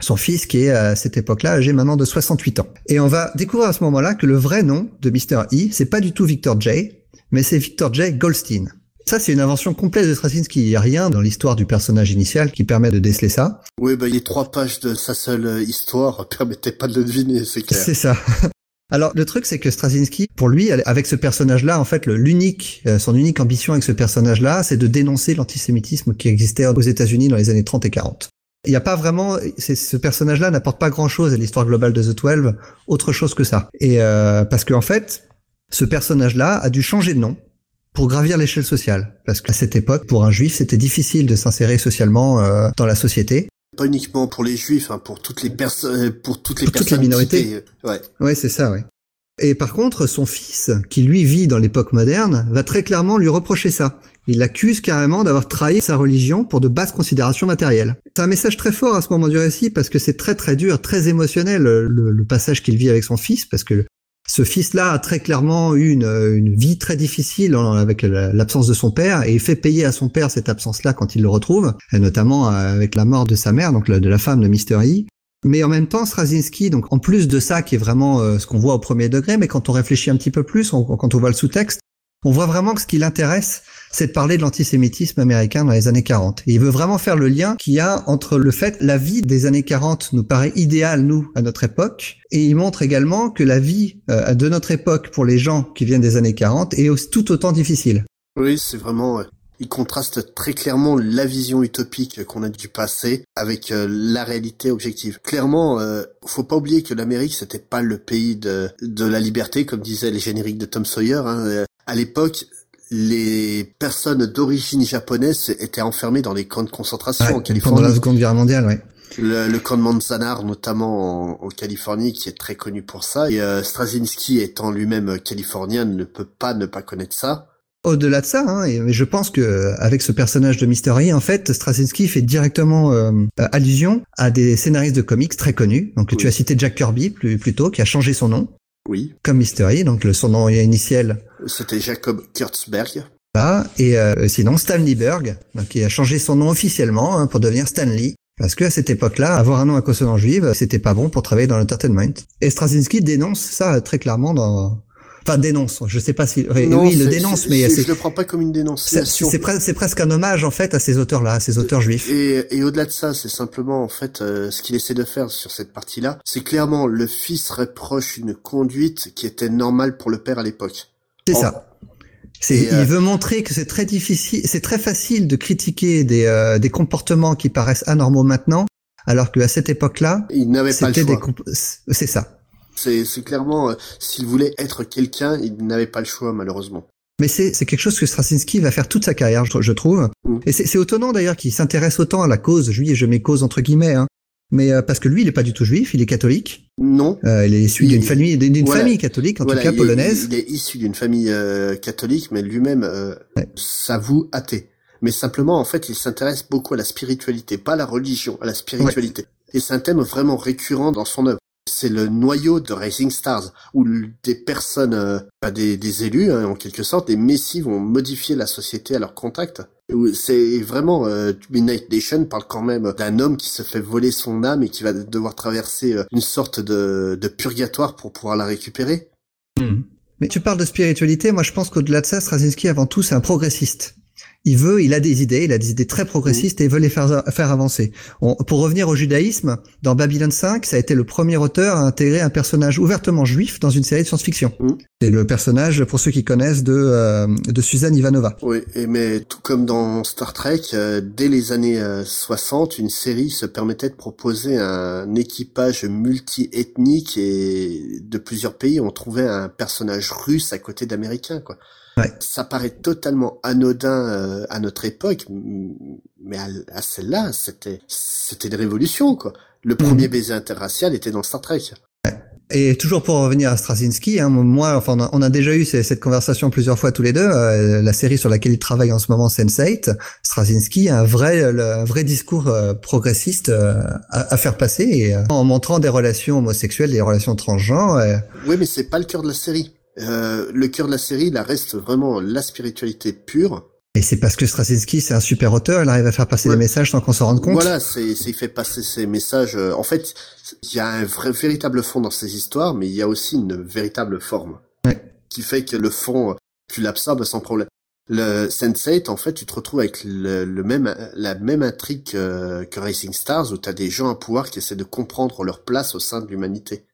son fils qui est à cette époque-là âgé maintenant de 68 ans. Et on va découvrir à ce moment-là que le vrai nom de Mr. E, c'est pas du tout Victor J, mais c'est Victor J. Goldstein. Ça, c'est une invention complète de Straczynski. Il n'y a rien dans l'histoire du personnage initial qui permet de déceler ça. Oui, bah, les trois pages de sa seule euh, histoire permettaient pas de le deviner, c'est clair. C'est ça. Alors le truc c'est que Straczynski, pour lui, avec ce personnage-là, en fait, l'unique, euh, son unique ambition avec ce personnage-là, c'est de dénoncer l'antisémitisme qui existait aux États-Unis dans les années 30 et 40 il n'y a pas vraiment, ce personnage-là n'apporte pas grand-chose à l'histoire globale de The Twelve, autre chose que ça. Et euh, parce qu'en en fait, ce personnage-là a dû changer de nom pour gravir l'échelle sociale, parce qu'à cette époque, pour un juif, c'était difficile de s'insérer socialement euh, dans la société. Pas uniquement pour les juifs, hein, pour toutes les personnes, euh, pour toutes les personnes, toutes les minorités. Ouais, ouais c'est ça, ouais. Et par contre, son fils, qui lui vit dans l'époque moderne, va très clairement lui reprocher ça. Il l'accuse carrément d'avoir trahi sa religion pour de basses considérations matérielles. C'est un message très fort à ce moment du récit parce que c'est très très dur, très émotionnel le, passage qu'il vit avec son fils parce que ce fils-là a très clairement eu une, une vie très difficile avec l'absence de son père et il fait payer à son père cette absence-là quand il le retrouve, et notamment avec la mort de sa mère, donc de la femme de Mr. E. Mais en même temps, Straczynski, donc en plus de ça qui est vraiment euh, ce qu'on voit au premier degré, mais quand on réfléchit un petit peu plus, quand on voit le sous-texte, on voit vraiment que ce qui l'intéresse, c'est de parler de l'antisémitisme américain dans les années 40. Et il veut vraiment faire le lien qu'il y a entre le fait la vie des années 40 nous paraît idéale, nous, à notre époque, et il montre également que la vie euh, de notre époque pour les gens qui viennent des années 40 est tout autant difficile. Oui, c'est vraiment... Il contraste très clairement la vision utopique qu'on a du passé avec euh, la réalité objective. Clairement, euh, faut pas oublier que l'Amérique c'était pas le pays de, de la liberté, comme disaient les génériques de Tom Sawyer. Hein à l'époque, les personnes d'origine japonaise étaient enfermées dans les camps de concentration Ouais, en Californie. pendant la Seconde Guerre mondiale, ouais. Le, le camp de Manzanar, notamment en, en Californie, qui est très connu pour ça. Et euh, Straczynski, étant lui-même euh, californien, ne peut pas ne pas connaître ça. Au-delà de ça, hein, et, je pense que avec ce personnage de Mystery, en fait, Straczynski fait directement euh, euh, allusion à des scénaristes de comics très connus. Donc tu Oui. as cité Jack Kirby plus, plus tôt, qui a changé son nom Oui, comme Mystery, donc le, son nom initial c'était Jacob Kurtzberg. et euh, sinon Stan Berg, donc qui a changé son nom officiellement hein, pour devenir Stan Lee. Parce que à cette époque-là, avoir un nom à consonance juive, c'était pas bon pour travailler dans l'entertainment. Et Straczynski dénonce ça euh, très clairement dans, enfin dénonce. Je sais pas si, oui, Non, oui, il le dénonce, mais je le prends pas comme une dénonciation. c'est pre- c'est presque un hommage en fait à ces auteurs-là, à ces auteurs juifs. Et, et au-delà de ça, c'est simplement en fait euh, ce qu'il essaie de faire sur cette partie-là, c'est clairement le fils reproche une conduite qui était normale pour le père à l'époque. C'est En- ça. C'est, euh, il veut montrer que c'est très difficile, c'est très facile de critiquer des, euh, des comportements qui paraissent anormaux maintenant, alors qu'à cette époque-là, Il n'avait pas le choix. c'est ça. C'est clairement, euh, s'il voulait être quelqu'un, il n'avait pas le choix malheureusement. Mais c'est, quelque chose que Straczynski va faire toute sa carrière, je, je trouve. Mm. Et c'est, étonnant d'ailleurs qu'il s'intéresse autant à la cause juive, je mets cause entre guillemets, hein. Mais euh, parce que lui, il est pas du tout juif, il est catholique. Non. Euh, il est issu d'une famille, d'une voilà. famille catholique, en Voilà, tout cas il est- polonaise. Il, est issu d'une famille euh, catholique, mais lui-même euh, Ouais. s'avoue athée. Mais simplement, en fait, il s'intéresse beaucoup à la spiritualité, pas à la religion, à la spiritualité. Et c'est un thème vraiment récurrent dans son œuvre. C'est le noyau de Rising Stars, où des personnes, euh, bah, des, des élus, hein, en quelque sorte, des messies vont modifier la société à leur contact. C'est vraiment, euh, Midnight Nation parle quand même d'un homme qui se fait voler son âme et qui va devoir traverser euh, une sorte de, de purgatoire pour pouvoir la récupérer. Mm. Mais tu parles de spiritualité, moi je pense qu'au-delà de ça, Straczynski avant tout c'est un progressiste. Il veut, il a des idées, il a des idées très progressistes et il veut les faire, faire avancer. On- pour revenir au judaïsme, dans Babylon 5, ça a été le premier auteur à intégrer un personnage ouvertement juif dans une série de science-fiction. Mm. C'est le personnage, pour ceux qui connaissent, de, euh, de Suzanne Ivanova. Oui, et mais tout comme dans Star Trek, euh, dès les années euh, 60, une série se permettait de proposer un équipage multi-ethnique et de plusieurs pays. On trouvait un personnage russe à côté d'Américains, quoi. Ouais. Ça paraît totalement anodin euh, à notre époque, mais à, à celle-là, c'était c'était une révolution, quoi. Le premier baiser interracial était dans Star Trek. Et toujours pour revenir à Straczynski, hein, moi, enfin, on a, on a déjà eu ces- cette conversation plusieurs fois tous les deux. euh, la série sur laquelle il travaille en ce moment, Sense8, Straczynski a un vrai, le- un vrai discours euh, progressiste euh, à, à faire passer, et, euh, en montrant des relations homosexuelles, des relations transgenres. euh, Oui, mais c'est pas le cœur de la série. Euh, le cœur de la série, là, reste vraiment la spiritualité pure. et c'est parce que Straczynski, c'est un super auteur, il arrive à faire passer Ouais. des messages sans qu'on s'en rende compte. Voilà, c'est, c'est, il fait passer ces messages. euh, en fait, il y a un vrai, véritable fond dans ces histoires, mais il y a aussi une véritable forme. Ouais. Qui fait que le fond, euh, tu l'absorbes sans problème. Le Sense8, en fait, tu te retrouves avec le, le même, la même intrigue que, que Racing Stars, où tu as des gens à pouvoir qui essaient de comprendre leur place au sein de l'humanité.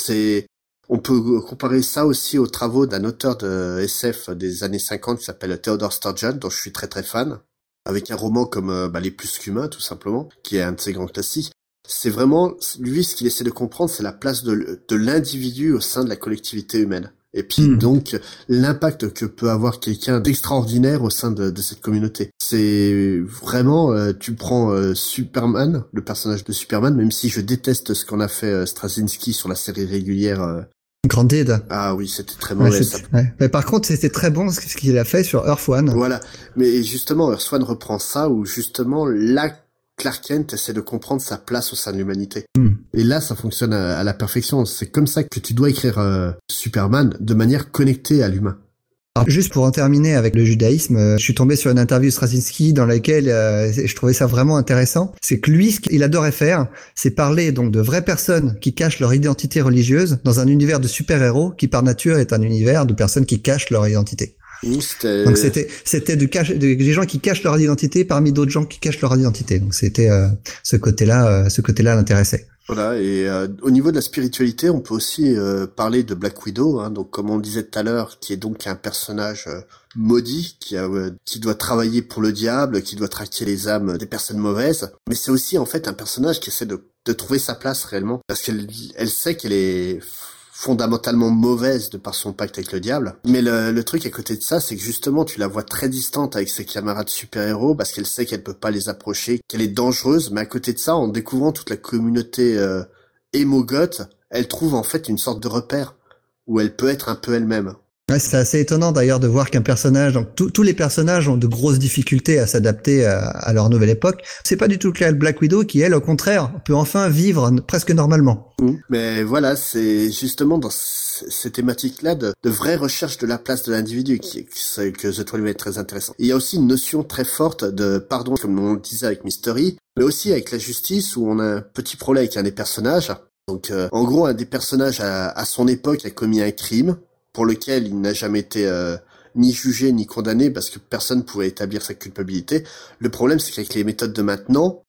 C'est, on peut comparer ça aussi aux travaux d'un auteur de SF des années 50 qui s'appelle Theodore Sturgeon, dont je suis très très fan avec un roman comme euh, bah, Les Plus qu'humains, tout simplement, qui est un de ses grands classiques. C'est vraiment, lui, ce qu'il essaie de comprendre, c'est la place de, de l'individu au sein de la collectivité humaine. Et puis Mm. donc l'impact que peut avoir quelqu'un d'extraordinaire au sein de, de cette communauté. C'est vraiment, euh, tu prends euh, Superman, le personnage de Superman, même si je déteste ce qu'on a fait euh, Straczynski sur la série régulière. Euh, Grandid. ah oui, c'était très mauvais. c'est- ça. ouais. Mais par contre, c'était très bon ce qu'il a fait sur Earth One. Voilà. Mais justement, Earth reprend ça où justement là, Clark Kent essaie de comprendre sa place au sein de l'humanité. Hmm. Et là, ça fonctionne à, à la perfection. C'est comme ça que tu dois écrire euh, Superman de manière connectée à l'humain. Alors, juste pour en terminer avec le judaïsme, euh, je suis tombé sur une interview de Straczynski dans laquelle euh, je trouvais ça vraiment intéressant. C'est que lui, ce qu'il adorait faire, c'est parler donc de vraies personnes qui cachent leur identité religieuse dans un univers de super-héros qui par nature est un univers de personnes qui cachent leur identité. C'était Donc c'était c'était du cache- de- des gens qui cachent leur identité parmi d'autres gens qui cachent leur identité. Donc c'était euh, ce côté-là, euh, ce côté-là l'intéressait. Voilà, et euh, au niveau de la spiritualité, on peut aussi euh, parler de Black Widow, hein, donc comme on le disait tout à l'heure, qui est donc un personnage euh, maudit, qui, euh, qui doit travailler pour le diable, qui doit traquer les âmes des personnes mauvaises, mais c'est aussi en fait un personnage qui essaie de, de trouver sa place réellement, parce qu'elle elle sait qu'elle est fondamentalement mauvaise de par son pacte avec le diable. Mais le, le truc à côté de ça, c'est que justement, tu la vois très distante avec ses camarades super-héros parce qu'elle sait qu'elle peut pas les approcher, qu'elle est dangereuse. Mais à côté de ça, en découvrant toute la communauté euh, émogote, elle trouve en fait une sorte de repère où elle peut être un peu elle-même. Ouais, c'est assez étonnant d'ailleurs de voir qu'un personnage, donc tous les personnages ont de grosses difficultés à s'adapter à, leur nouvelle époque. C'est pas du tout le cas de Black Widow qui, elle, au contraire, peut enfin vivre presque normalement. Mmh. Mais voilà, c'est justement dans ces thématiques-là de, de vraie recherche de la place de l'individu qui, que The Twelve est très intéressant. Il y a aussi une notion très forte de pardon, comme on le disait avec Mystery, mais aussi avec la justice où on a un petit problème avec un des personnages. Donc, euh, en gros, un des personnages à son époque a commis un crime pour lequel il n'a jamais été euh, ni jugé ni condamné parce que personne pouvait établir sa culpabilité. Le problème, c'est qu'avec les méthodes de maintenant,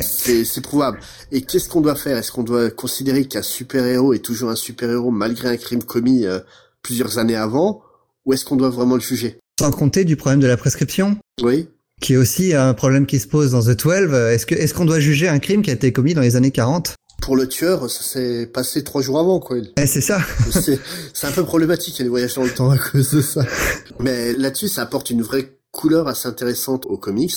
c'est prouvable. Et qu'est-ce qu'on doit faire? Est-ce qu'on doit considérer qu'un super-héros est toujours un super-héros malgré un crime commis euh, plusieurs années avant? Ou est-ce qu'on doit vraiment le juger? Sans compter du problème de la prescription Oui. Qui est aussi un problème qui se pose dans The 12. Est-ce que est-ce qu'on doit juger un crime qui a été commis dans les années 40 pour le tueur, ça s'est passé trois jours avant, quoi. Eh, c'est ça. c'est, un peu problématique, les voyages dans le temps à cause de ça. Mais là-dessus, ça apporte une vraie couleur assez intéressante aux comics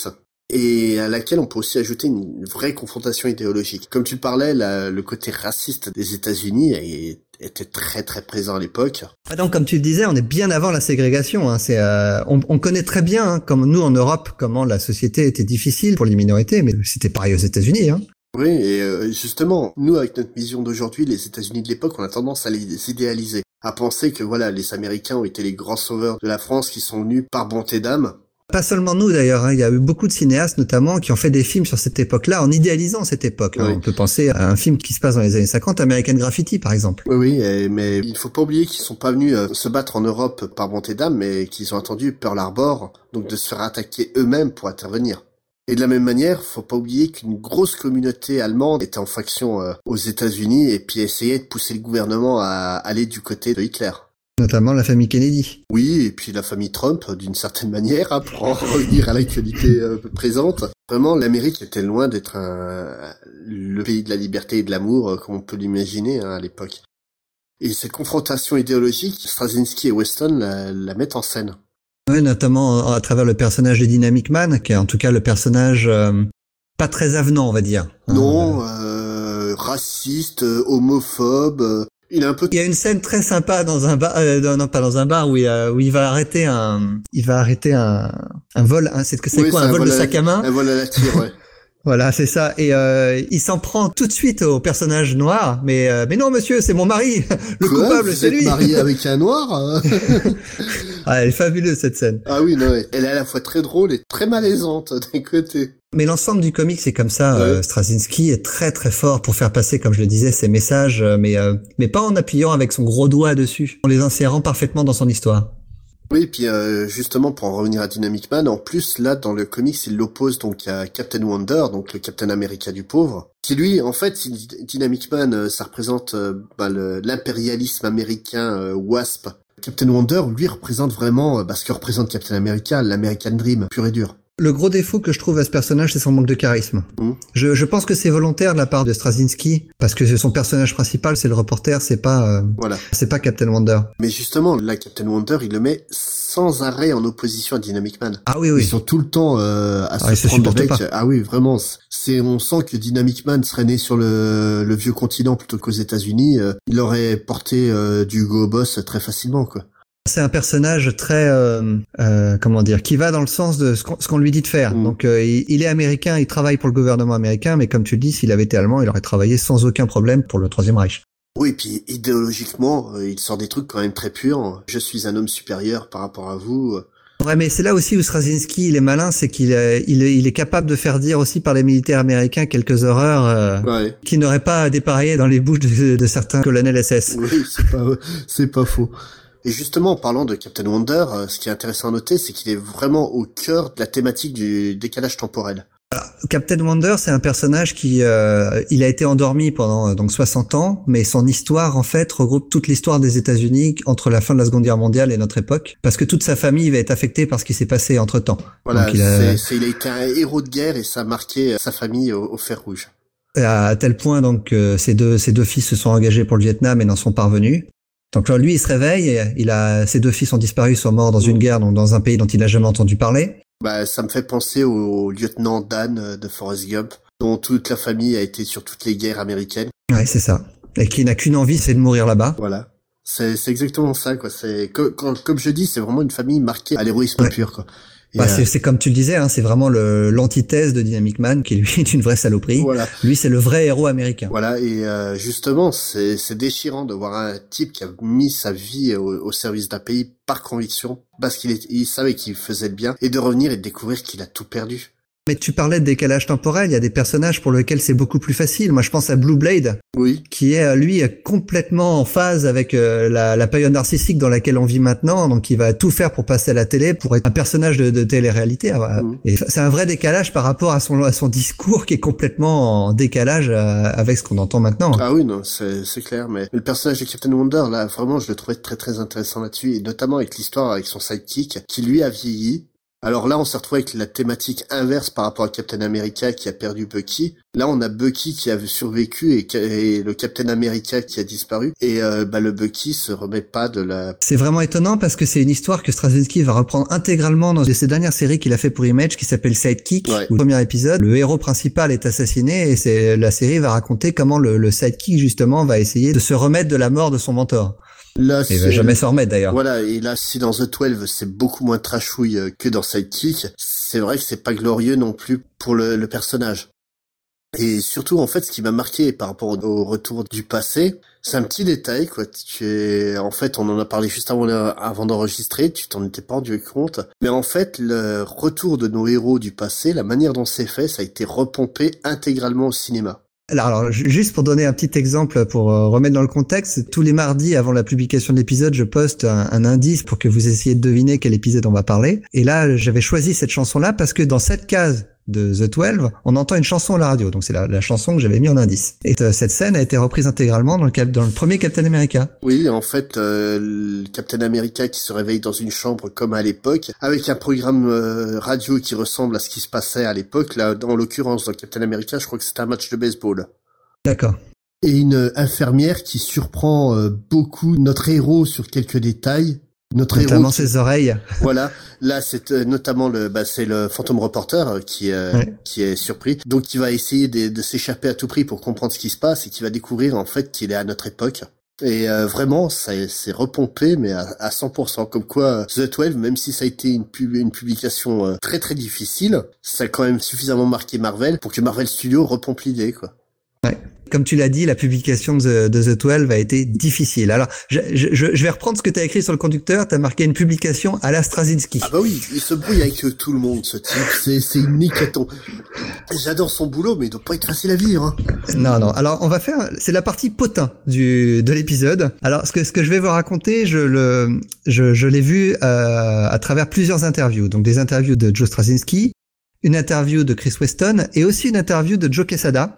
et à laquelle on peut aussi ajouter une vraie confrontation idéologique. Comme tu le parlais, le côté raciste des États-Unis était très très présent à l'époque. Ah, donc comme tu le disais, on est bien avant la ségrégation. Hein. C'est, euh, on, on, connaît très bien, hein, comme nous en Europe, comment la société était difficile pour les minorités, mais c'était pareil aux États-Unis. Hein. Oui, et euh, justement, nous, avec notre vision d'aujourd'hui, les États-Unis de l'époque, on a tendance à les idéaliser, à penser que voilà, les Américains ont été les grands sauveurs de la France qui sont venus par bonté d'âme. Pas seulement nous d'ailleurs, hein. il y a eu beaucoup de cinéastes notamment qui ont fait des films sur cette époque-là en idéalisant cette époque. Hein. On peut penser à un film qui se passe dans les années 50, American Graffiti par exemple. Oui, oui, mais il faut pas oublier qu'ils sont pas venus euh, se battre en Europe par bonté d'âme, mais qu'ils ont attendu Pearl Harbor, donc de se faire attaquer eux-mêmes pour intervenir. Et de la même manière, faut pas oublier qu'une grosse communauté allemande était en faction euh, aux États-Unis et puis essayait de pousser le gouvernement à aller du côté de Hitler. Notamment la famille Kennedy. Oui, et puis la famille Trump, d'une certaine manière, hein, pour en revenir à l'actualité euh, présente. Vraiment, l'Amérique était loin d'être le pays de la liberté et de l'amour, euh, comme on peut l'imaginer hein, à l'époque. Et cette confrontation idéologique, Straczynski et Weston la mettent en scène. Oui, notamment à travers le personnage de Dynamic Man, qui est en tout cas le personnage euh, pas très avenant, on va dire. Non, euh, raciste, homophobe. il a un peu. Il y a une scène très sympa dans un bar, euh, non pas dans un bar où il, où il va arrêter un, il va arrêter un, un vol. c'est que c'est quoi un, vol, de sac à main Un vol à la tire, ouais. Voilà, c'est ça. Et euh, il s'en prend tout de suite au personnage noir. Mais euh, mais non, monsieur, c'est mon mari. Le coupable, c'est lui. Marié avec un noir. Hein ah, elle est fabuleuse cette scène. Ah oui, non, elle est à la fois très drôle et très malaisante d'un côté. Mais l'ensemble du comic, c'est comme ça. Euh, Straczynski est très très fort pour faire passer, comme je le disais, ses messages, mais mais pas en appuyant avec son gros doigt dessus, en les insérant parfaitement dans son histoire. Oui, puis euh, justement pour en revenir à Dynamic Man, en plus là dans le comics il l'oppose donc à Captain Wonder, donc le Captain America du pauvre, qui lui en fait Dynamic Man euh, ça représente euh, bah, l'impérialisme américain WASP. Captain Wonder lui représente vraiment bah, ce que représente Captain America, l'American Dream pur et dur. Le gros défaut que je trouve à ce personnage, c'est son manque de charisme. Mmh. Je, je, pense que c'est volontaire de la part de Straczynski, parce que son personnage principal, c'est le reporter, c'est pas, euh, voilà. c'est pas Captain Wonder. Mais justement, là, Captain Wonder, il le met sans arrêt en opposition à Dynamic Man. Ah oui, oui. Ils sont tout le temps euh, à ah, se prendre avec. Ah oui, vraiment. C'est, on sent que Dynamic Man serait né sur le, le vieux continent plutôt qu'aux États-Unis. Euh, il aurait porté euh, du Go Boss très facilement, quoi. C'est un personnage très, euh, euh, comment dire, qui va dans le sens de ce qu'on lui dit de faire. Mm. Donc, euh, il, est américain, il travaille pour le gouvernement américain, mais comme tu le dis, s'il avait été allemand, il aurait travaillé sans aucun problème pour le Troisième Reich. Oui, et puis idéologiquement, il sort des trucs quand même très purs. Je suis un homme supérieur par rapport à vous. Ouais, mais c'est là aussi où Straczynski il est malin, c'est qu'il est, il est, il est capable de faire dire aussi par les militaires américains quelques horreurs qui n'auraient pas dépareillé dans les bouches de, de certains colonels SS. Oui, c'est pas, c'est pas faux. Et justement, en parlant de Captain Wonder, euh, ce qui est intéressant à noter, c'est qu'il est vraiment au cœur de la thématique du décalage temporel. Captain Wonder, c'est un personnage qui, euh, il a été endormi pendant euh, donc 60 ans, mais son histoire en fait regroupe toute l'histoire des États-Unis entre la fin de la Seconde Guerre mondiale et notre époque, parce que toute sa famille va être affectée par ce qui s'est passé entre temps. Voilà, il, a... il, a... été un héros de guerre et ça a marqué sa famille au fer rouge. À tel point donc ses deux ses deux fils se sont engagés pour le Vietnam et n'en sont pas revenus. Donc là, lui, il se réveille, et il a ses deux fils ont disparu, sont morts dans une guerre, donc dans un pays dont il n'a jamais entendu parler. Bah, ça me fait penser au, lieutenant Dan de Forrest Gump, dont toute la famille a été sur toutes les guerres américaines. Ouais, c'est ça. Et qui n'a qu'une envie, c'est de mourir là-bas. Voilà. C'est, exactement ça, quoi. C'est, comme, comme je dis, c'est vraiment une famille marquée à l'héroïsme pur, quoi. Bah, c'est comme tu le disais, hein, c'est vraiment l'antithèse de Dynamic Man qui lui est une vraie saloperie. Voilà. Lui, c'est le vrai héros américain. Voilà, et euh, justement, c'est déchirant de voir un type qui a mis sa vie au, service d'un pays par conviction, parce qu'il il savait qu'il faisait le bien, et de revenir et de découvrir qu'il a tout perdu. Mais tu parlais de décalage temporel, il y a des personnages pour lesquels c'est beaucoup plus facile. Moi, je pense à Blue Blade, oui. qui est lui complètement en phase avec euh, la, la, période narcissique dans laquelle on vit maintenant, donc il va tout faire pour passer à la télé, pour être un personnage de, de télé-réalité. Mm. Et c'est un vrai décalage par rapport à son, à son discours qui est complètement en décalage euh, avec ce qu'on entend maintenant. Ah oui, non, c'est clair. Mais le personnage de Captain Wonder, là, vraiment, je le trouvais très très intéressant là-dessus, et notamment avec l'histoire avec son sidekick, qui lui a vieilli, alors là, on s'est retrouvé avec la thématique inverse par rapport à Captain America qui a perdu Bucky. Là, on a Bucky qui a survécu et, le Captain America qui a disparu. Et euh, bah, le Bucky se remet pas de la... C'est vraiment étonnant parce que c'est une histoire que Straczynski va reprendre intégralement dans ses dernières séries qu'il a fait pour Image qui s'appelle Sidekick. Ouais. Au premier épisode, le héros principal est assassiné et c'est la série va raconter comment le, le Sidekick justement va essayer de se remettre de la mort de son mentor. Là, il va jamais s'en remettre d'ailleurs. Voilà, et là, si dans The 12 c'est beaucoup moins trashouille euh, que dans Sidekick, c'est vrai que c'est pas glorieux non plus pour le, le, personnage. Et surtout, en fait, ce qui m'a marqué par rapport au retour du passé, c'est un petit détail, quoi. Tu es... En fait, on en a parlé juste avant, avant d'enregistrer, tu t'en étais pas rendu compte. Mais en fait, le retour de nos héros du passé, la manière dont c'est fait, ça a été repompé intégralement au cinéma. Alors, juste pour donner un petit exemple, pour euh, remettre dans le contexte, tous les mardis avant la publication de l'épisode, je poste un, indice pour que vous essayiez de deviner quel épisode on va parler. Et là, j'avais choisi cette chanson-là parce que dans cette case de The 12, on entend une chanson à la radio. Donc c'est la, chanson que j'avais mis en indice. Et euh, cette scène a été reprise intégralement dans le, dans le premier Captain America. Oui, en fait, euh, le Captain America qui se réveille dans une chambre comme à l'époque, avec un programme euh, radio qui ressemble à ce qui se passait à l'époque. Là, en l'occurrence, dans Captain America, je crois que c'était un match de baseball. D'accord et une infirmière qui surprend beaucoup notre héros sur quelques détails notre notamment ses oreilles. Voilà, là c'est euh, notamment le, bah, c'est le fantôme reporter euh, qui euh, qui est surpris, donc qui va essayer de, de s'échapper à tout prix pour comprendre ce qui se passe et qui va découvrir en fait qu'il est à notre époque. Et vraiment, ça c'est repompé, mais à, à 100%. Comme quoi, The 12, même si ça a été une, pub, une publication très très difficile, ça a quand même suffisamment marqué Marvel pour que Marvel Studios repompe l'idée, quoi. Ouais comme tu l'as dit, la publication de, The 12 a été difficile. Alors, je, je, vais reprendre ce que tu as écrit sur le conducteur. Tu as marqué une publication à la Straczynski. Ah bah oui, il se brouille avec tout le monde, ce type. C'est, c'est une J'adore son boulot, mais il doit pas être facile à vivre. Hein. Non, non. Alors, on va faire... C'est la partie potin du, de l'épisode. Alors, ce que, ce que je vais vous raconter, je, le, je, je l'ai vu euh, à travers plusieurs interviews. Donc, des interviews de Joe Straczynski, une interview de Chris Weston et aussi une interview de Joe Quesada,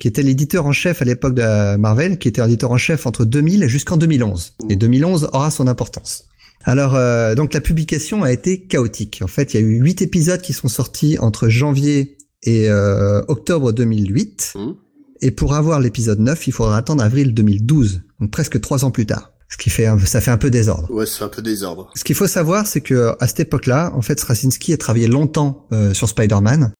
qui était l'éditeur en chef à l'époque de Marvel, qui était éditeur en chef entre 2000 jusqu'en 2011. Et 2011 aura son importance. Alors, euh, donc la publication a été chaotique. En fait, il y a eu huit épisodes qui sont sortis entre janvier et euh, octobre 2008. Mmh. Et pour avoir l'épisode 9, il faudra attendre avril 2012, donc presque trois ans plus tard. Ce qui fait, ça fait un peu désordre. Ouais, c'est un peu désordre. Ce qu'il faut savoir, c'est que à cette époque-là, en fait, Straczynski a travaillé longtemps euh, sur Spider-Man.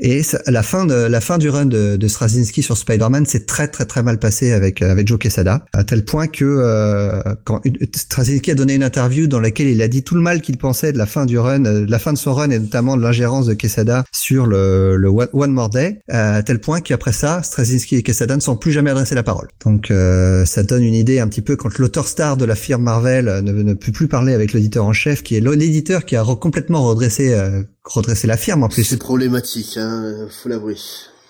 Et la fin de la fin du run de, de Straczynski sur Spider-Man s'est très très très mal passé avec avec Joe Quesada à tel point que euh, quand Straczynski a donné une interview dans laquelle il a dit tout le mal qu'il pensait de la fin du run, euh, de la fin de son run et notamment de l'ingérence de Quesada sur le, le One More Day, à tel point qu'après ça, Straczynski et Quesada ne sont plus jamais adressé la parole. Donc euh, ça donne une idée un petit peu quand l'auteur star de la firme Marvel ne, ne peut plus parler avec l'éditeur en chef, qui est l'éditeur qui a complètement redressé redresser la firme en plus. C'est problématique, hein, faut l'avouer.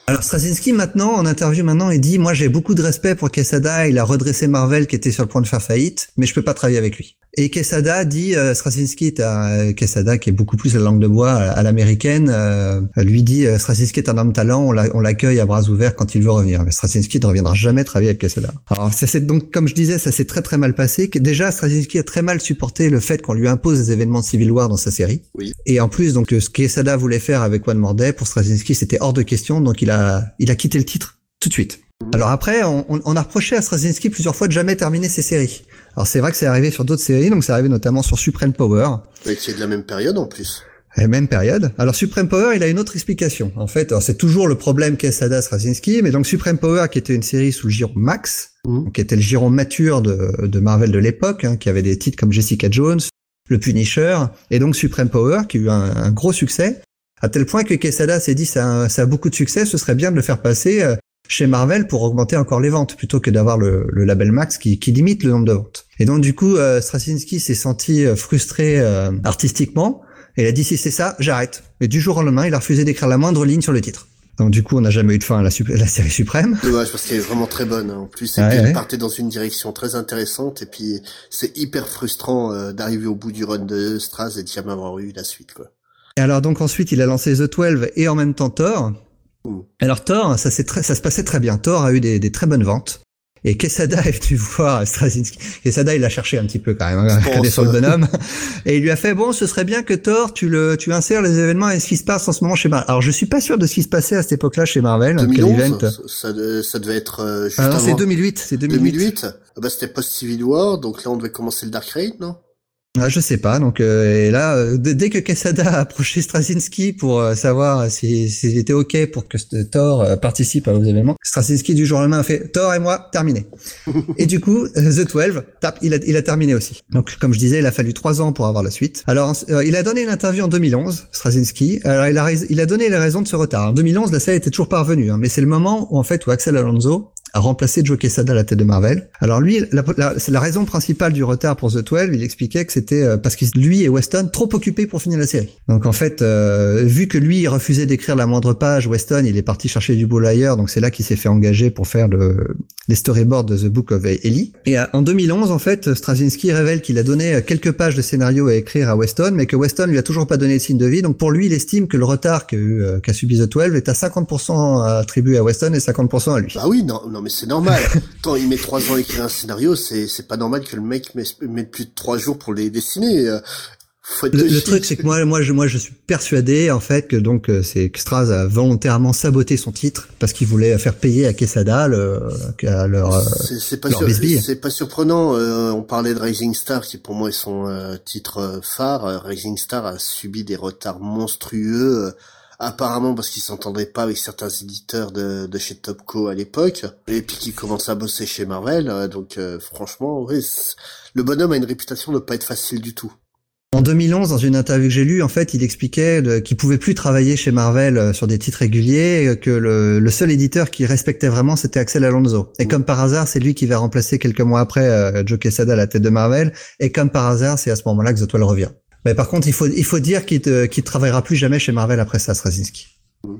Alors Straczynski maintenant, en interview maintenant, il dit moi j'ai beaucoup de respect pour Quesada, il a redressé Marvel qui était sur le point de faire faillite, mais je peux pas travailler avec lui. Et Quesada dit, euh, Straczynski est un, Quesada qui est beaucoup plus la langue de bois à, l'américaine, euh, lui dit euh, Straczynski est un homme talent, on l'accueille à bras ouverts quand il veut revenir. Mais Straczynski ne reviendra jamais travailler avec Quesada. Alors ça c'est donc comme je disais, ça s'est très très mal passé. Déjà Straczynski a très mal supporté le fait qu'on lui impose des événements de Civil War dans sa série. Oui. Et en plus donc ce que Quesada voulait faire avec One More Day pour Straczynski c'était hors de question, donc il a a, il a quitté le titre tout de suite. Alors après, on, on a reproché à Straczynski plusieurs fois de jamais terminer ses séries. Alors c'est vrai que c'est arrivé sur d'autres séries, donc c'est arrivé notamment sur Supreme Power. Et qui est de la même période en plus. La même période. Alors Supreme Power, il a une autre explication. En fait, c'est toujours le problème qu'est Sada Straczynski, mais donc Supreme Power, qui était une série sous le giron Max, mmh. qui était le giron mature de, de Marvel de l'époque, hein, qui avait des titres comme Jessica Jones, le Punisher, et donc Supreme Power, qui a eu un, un gros succès, à tel point que Quesada s'est dit ça, a, ça a beaucoup de succès, ce serait bien de le faire passer euh, chez Marvel pour augmenter encore les ventes, plutôt que d'avoir le, le, label Max qui, qui, limite le nombre de ventes. Et donc du coup, euh, Straczynski s'est senti euh, frustré euh, artistiquement, et il a dit si c'est ça, j'arrête. Et du jour au lendemain, il a refusé d'écrire la moindre ligne sur le titre. Donc du coup, on n'a jamais eu de fin à la, la série suprême. Dommage parce qu'elle est vraiment très bonne. Hein. En plus, elle ouais, partait dans une direction très intéressante et puis c'est hyper frustrant euh, d'arriver au bout du run de Straz et d'y jamais avoir eu la suite. Quoi. Et alors donc ensuite, il a lancé The 12 et en même temps Thor. Mmh. Alors Thor, ça, très, ça se passait très bien. Thor a eu des, des très bonnes ventes. Et Quesada est venu voir Straczynski. Quesada, il l'a cherché un petit peu quand même, hein, sur le bonhomme. Et il lui a fait, bon, ce serait bien que Thor, tu le, tu insères les événements et ce qui se passe en ce moment chez Marvel. Alors, je suis pas sûr de ce qui se passait à cette époque-là chez Marvel. 2011, ça, ça, devait être euh, juste ah, c'est 2008, c'est 2008. 2008 ah bah, c'était post-Civil War, donc là, on devait commencer le Dark Reign, non? Ah, je sais pas. Donc euh, et là, euh, dès que Quesada a approché Straczynski pour euh, savoir s'il si, était ok pour que Thor euh, participe aux événements, Straczynski du jour au lendemain a fait Thor et moi terminé. et du coup, The 12, tap, il a, il a terminé aussi. Donc comme je disais, il a fallu trois ans pour avoir la suite. Alors il a donné une interview en 2011, Straczynski. Alors il a, il a donné les raisons de ce retard. En 2011, la série était toujours pas revenue, hein, mais c'est le moment où en fait où Axel Alonso a remplacé Joe Quesada à la tête de Marvel. Alors lui, la, la, la, raison principale du retard pour The 12, il expliquait que c'était euh, parce que lui et Weston trop occupés pour finir la série. Donc en fait, euh, vu que lui refusait d'écrire la moindre page, Weston il est parti chercher du boulot ailleurs, donc c'est là qu'il s'est fait engager pour faire le, les storyboards de The Book of Ellie. Et euh, en 2011, en fait, Straczynski révèle qu'il a donné quelques pages de scénario à écrire à Weston, mais que Weston lui a toujours pas donné de signe de vie. Donc pour lui, il estime que le retard qu'a subi The 12 est à 50% attribué à Weston et 50% à lui. Ah oui, non, non mais c'est normal. Quand il met trois ans à écrire un scénario, c'est c'est pas normal que le mec mette plus de trois jours pour les dessiner. Euh, le, le truc, c'est que moi, moi, je, moi, je suis persuadé en fait que donc euh, c'est que Straz a volontairement saboté son titre parce qu'il voulait faire payer à Quesada le, à leur euh, c'est pas, c'est pas surprenant. on parlait de Rising Star qui pour moi est son titre phare. Rising Star a subi des retards monstrueux apparemment parce qu'il s'entendait pas avec certains éditeurs de, de chez Topco à l'époque, et puis qui commence à bosser chez Marvel, euh, donc euh, franchement, oui, le bonhomme a une réputation de pas être facile du tout. En 2011, dans une interview que j'ai lue, en fait, il expliquait qu'il pouvait plus travailler chez Marvel euh, sur des titres réguliers, que le, le seul éditeur qui respectait vraiment, c'était Axel Alonso. Et mm. comme par hasard, c'est lui qui va remplacer quelques mois après Joe Quesada à la tête de Marvel. Et comme par hasard, c'est à ce moment-là que The Toile revient. Mais par contre, il faut, il faut dire qu'il ne travaillera plus jamais chez Marvel après ça, Straczynski.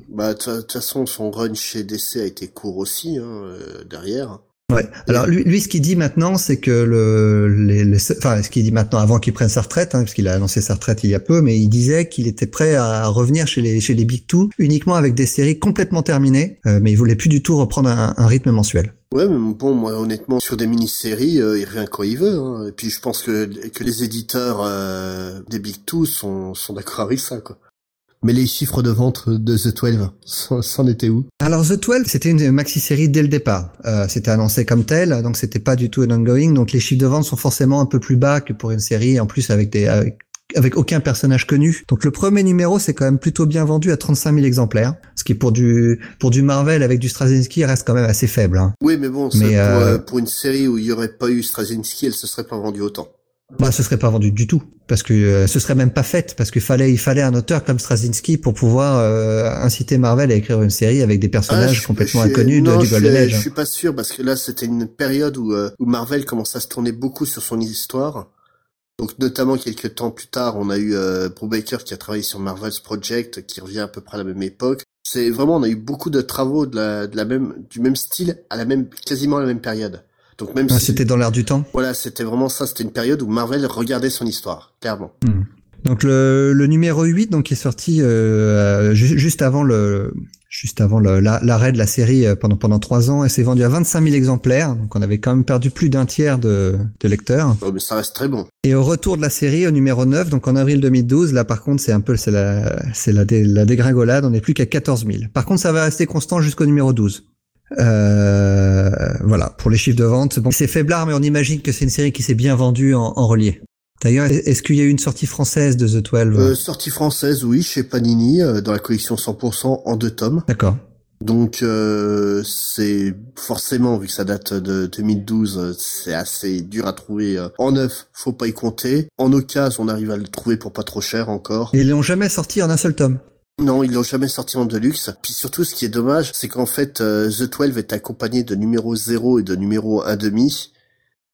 Bah, de toute façon, son run chez DC a été court aussi, hein, euh, derrière. Ouais. Alors lui, lui, ce qu'il dit maintenant, c'est que le, les, les, enfin, ce qu'il dit maintenant, avant qu'il prenne sa retraite, hein, puisqu'il a annoncé sa retraite il y a peu, mais il disait qu'il était prêt à revenir chez les chez les Big Two uniquement avec des séries complètement terminées, euh, mais il voulait plus du tout reprendre un, un rythme mensuel. Ouais, mais bon, moi, honnêtement, sur des mini-séries, euh, il revient quand il veut. Hein. Et puis, je pense que, que les éditeurs euh, des Big Two sont, sont d'accord avec ça, quoi. Mais les chiffres de vente de The 12, c'en était où? Alors The 12, c'était une maxi-série dès le départ. Euh, c'était annoncé comme tel, donc c'était pas du tout un ongoing. Donc les chiffres de vente sont forcément un peu plus bas que pour une série, en plus avec des avec avec aucun personnage connu. Donc le premier numéro c'est quand même plutôt bien vendu à 35 000 exemplaires, ce qui pour du pour du Marvel avec du Straczynski reste quand même assez faible. Hein. Oui, mais bon, mais, euh, pour, euh, pour, une série où il y aurait pas eu Straczynski, elle se serait pas vendue autant. Bah, ce serait pas vendu du tout, parce que euh, ce serait même pas fait, parce qu'il fallait il fallait un auteur comme Straczynski pour pouvoir euh, inciter Marvel à écrire une série avec des personnages ah, complètement inconnus de, du Golden Age. Je suis pas sûr parce que là c'était une période où, où Marvel commençait à se tourner beaucoup sur son histoire donc notamment quelques temps plus tard, on a eu euh, Baker qui a travaillé sur Marvel's Project, qui revient à peu près à la même époque. C'est vraiment, on a eu beaucoup de travaux de la, de la même, du même style à la même, quasiment à la même période. Donc même ah, c'était dans l'air du temps. Voilà, c'était vraiment ça. C'était une période où Marvel regardait son histoire, clairement. Hmm. Donc le, le numéro 8 donc est sorti euh, juste avant le juste avant l'arrêt de la série pendant pendant trois ans, et s'est vendu à 25 000 exemplaires. Donc on avait quand même perdu plus d'un tiers de, de lecteurs. Oh, mais ça reste très bon. Et au retour de la série, au numéro 9, donc en avril 2012, là par contre c'est un peu c'est la c'est la, la dégringolade, on n'est plus qu'à 14 000. Par contre ça va rester constant jusqu'au numéro 12. Euh, voilà, pour les chiffres de vente. Bon, c'est faiblard, mais on imagine que c'est une série qui s'est bien vendue en, en relié. D'ailleurs, est-ce qu'il y a eu une sortie française de The 12 euh, Sortie française, oui, chez Panini, euh, dans la collection 100% en deux tomes. D'accord. Donc euh, c'est forcément vu que ça date de 2012, c'est assez dur à trouver en neuf, faut pas y compter. En occasion, on arrive à le trouver pour pas trop cher encore. Et ils l'ont jamais sorti en un seul tome? Non, ils l'ont jamais sorti en deluxe. Puis surtout, ce qui est dommage, c'est qu'en fait, The 12 est accompagné de numéro 0 et de numéro 1,5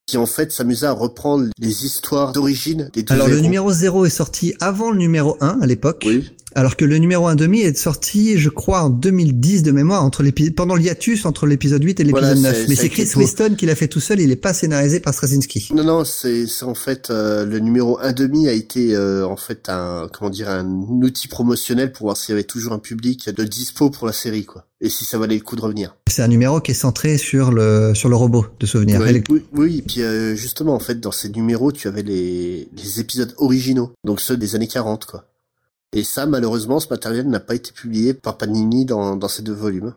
qui en fait s'amusait à reprendre les histoires d'origine des Alors le numéro 0 est sorti avant le numéro 1 à l'époque. Oui. Alors que le numéro 1 demi est sorti, je crois, en 2010 de mémoire, entre pendant l'hiatus entre l'épisode 8 et l'épisode 9. Mais c'est Chris Weston qui l'a fait tout seul, il est pas scénarisé par Straczynski. Non, non, c'est en fait euh, le numéro 1 demi a été euh, en fait un comment dire un outil promotionnel pour voir s'il y avait toujours un public de dispo pour la série quoi. Et si ça valait le coup de revenir. C'est un numéro qui est centré sur le sur le robot de souvenir. Oui, oui, et puis euh, justement en fait dans ces numéros tu avais les les épisodes originaux, donc ceux des années 40 quoi. Et ça, malheureusement, ce matériel n'a pas été publié par Panini dans, ces deux volumes.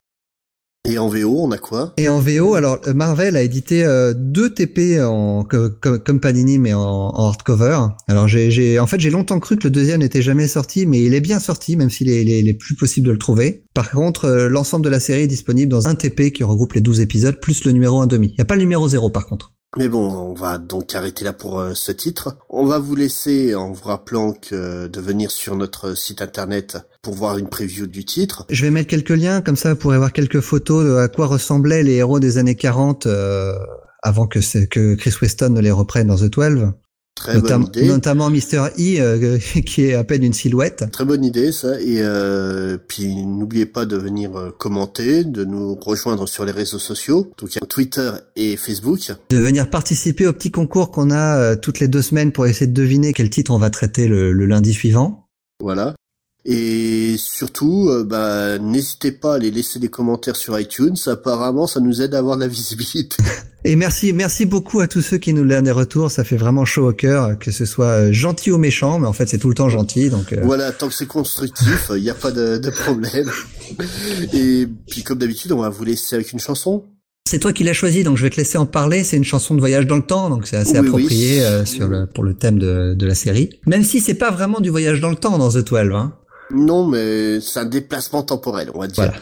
Et en VO, on a quoi? Et en VO, alors Marvel a édité euh, deux TP en comme, Panini mais en, hardcover. Alors j'ai en fait j'ai longtemps cru que le deuxième n'était jamais sorti, mais il est bien sorti, même s'il est, il est, plus possible de le trouver. Par contre, euh, l'ensemble de la série est disponible dans un TP qui regroupe les 12 épisodes plus le numéro 1,5. Il n'y a pas le numéro 0 par contre. Mais bon, on va donc arrêter là pour euh, ce titre. On va vous laisser en vous rappelant que de venir sur notre site internet pour voir une preview du titre. Je vais mettre quelques liens, comme ça vous pourrez voir quelques photos de à quoi ressemblaient les héros des années 40 euh, avant que, que Chris Weston ne les reprenne dans The 12. Très bonne idée. Notamment Mister E, euh, qui est à peine une silhouette. Très bonne idée, ça. Et euh, puis n'oubliez pas de venir euh, commenter, de nous rejoindre sur les réseaux sociaux, donc Twitter et Facebook. De venir participer au petit concours qu'on a toutes les deux semaines pour essayer de deviner quel titre on va traiter le, le lundi suivant. Voilà. Et surtout, euh, bah, n'hésitez pas à aller laisser des commentaires sur iTunes. Apparemment, ça nous aide à avoir de la visibilité. Et merci, merci beaucoup à tous ceux qui nous donnent des retours. Ça fait vraiment chaud au cœur, que ce soit euh, gentil ou méchant, mais en fait, c'est tout le temps gentil. Donc euh. voilà, tant que c'est constructif, il n'y a pas de, de problème. Et puis, comme d'habitude, on va vous laisser avec une chanson. C'est toi qui l'as choisi, donc je vais te laisser en parler. C'est une chanson de voyage dans le temps, donc c'est assez approprié sur le, pour le thème de, de la série. Même si c'est pas vraiment du voyage dans le temps dans The 12. Hein. Non, mais c'est un déplacement temporel, on va dire.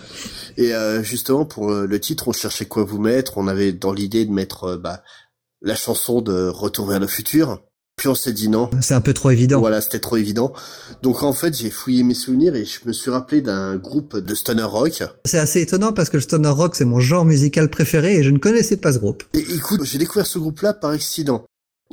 Et euh, justement, pour euh, le titre, on cherchait quoi vous mettre. On avait dans l'idée de mettre euh, bah, la chanson de Retour vers le futur. Puis on s'est dit non. C'est un peu trop évident. Voilà, c'était trop évident. Donc en fait, j'ai fouillé mes souvenirs et je me suis rappelé d'un groupe de stoner rock. C'est assez étonnant parce que le stoner rock, c'est mon genre musical préféré et je ne connaissais pas ce groupe. Et écoute, j'ai découvert ce groupe-là par accident.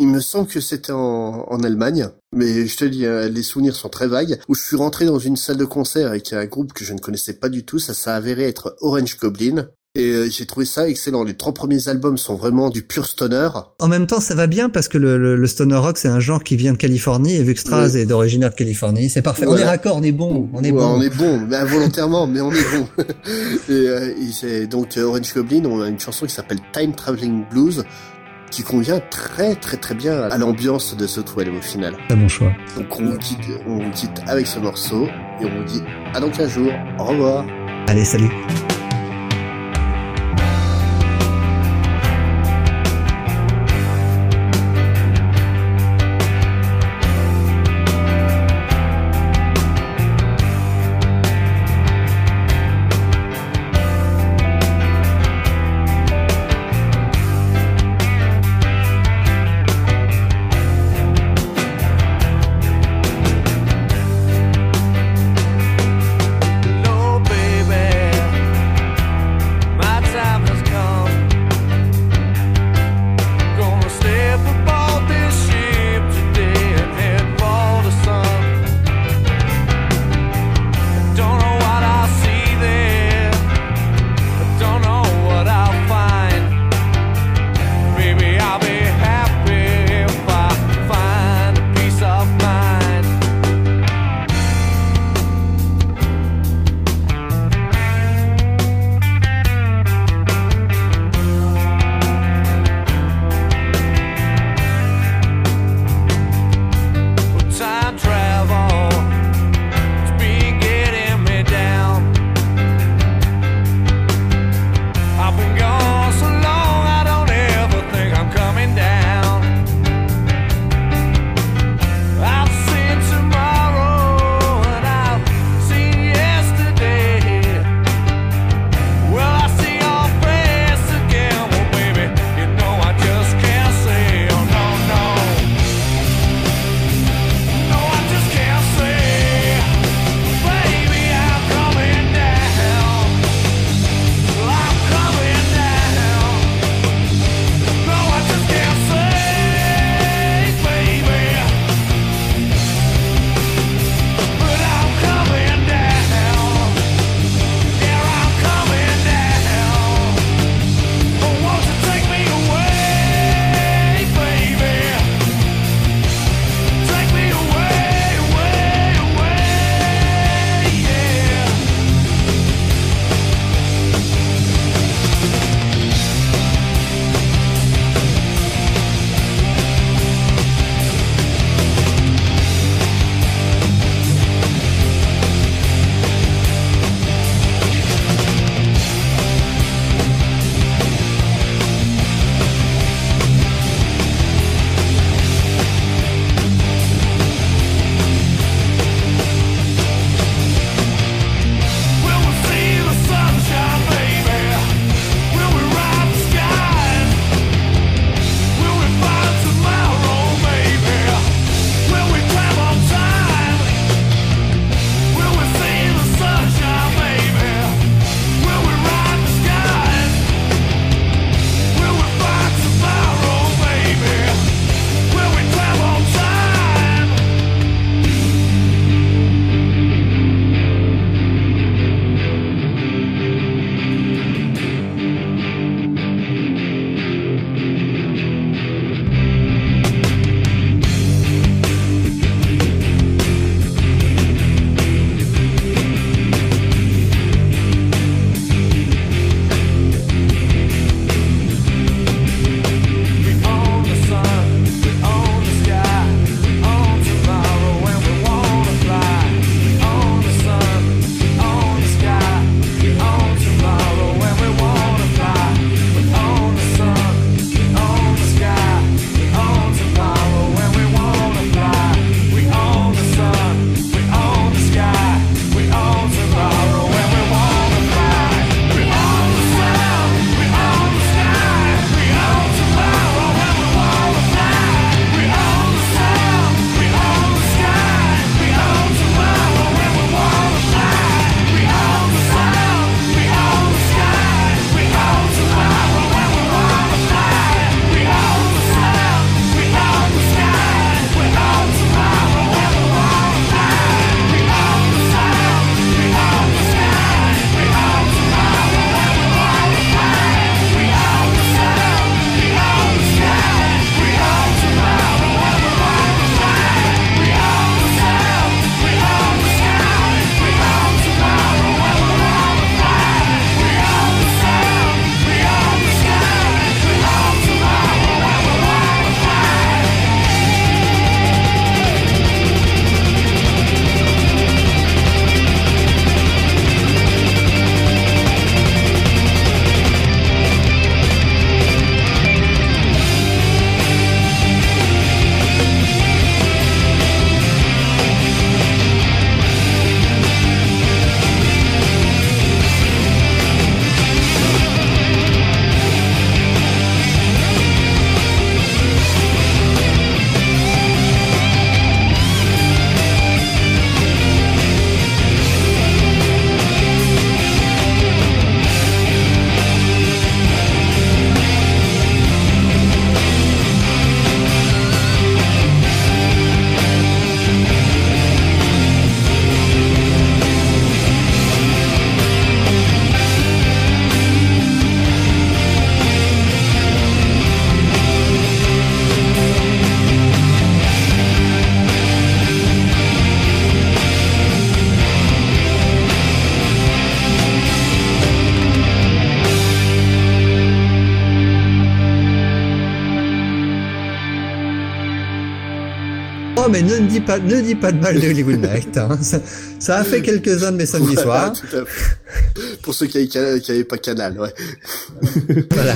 Il me semble que c'était en, en, Allemagne, mais je te dis, hein, les souvenirs sont très vagues, où je suis rentré dans une salle de concert avec un groupe que je ne connaissais pas du tout, ça s'est avéré être Orange Goblin, et euh, j'ai trouvé ça excellent. Les trois premiers albums sont vraiment du pur stoner. En même temps, ça va bien parce que le, le, stoner rock, c'est un genre qui vient de Californie et vu que Straz est d'origine de Californie, c'est parfait. On est raccord, on est bon, on est bon. On est bon, mais involontairement, mais on est bon. et, euh, et donc euh, Orange Goblin, on a une chanson qui s'appelle Time Traveling Blues qui convient très très très bien à l'ambiance de ce toile au final. C'est mon choix. Donc on vous, quitte, on vous quitte avec ce morceau et on vous dit à dans 15 jours. Au revoir. Allez, salut. Pas, ne dis pas de mal de Hollywood Night. Hein. Ça, ça, a fait quelques-uns de mes samedis Voilà, soirs. Pour ceux qui n'avaient pas canal, ouais. Voilà.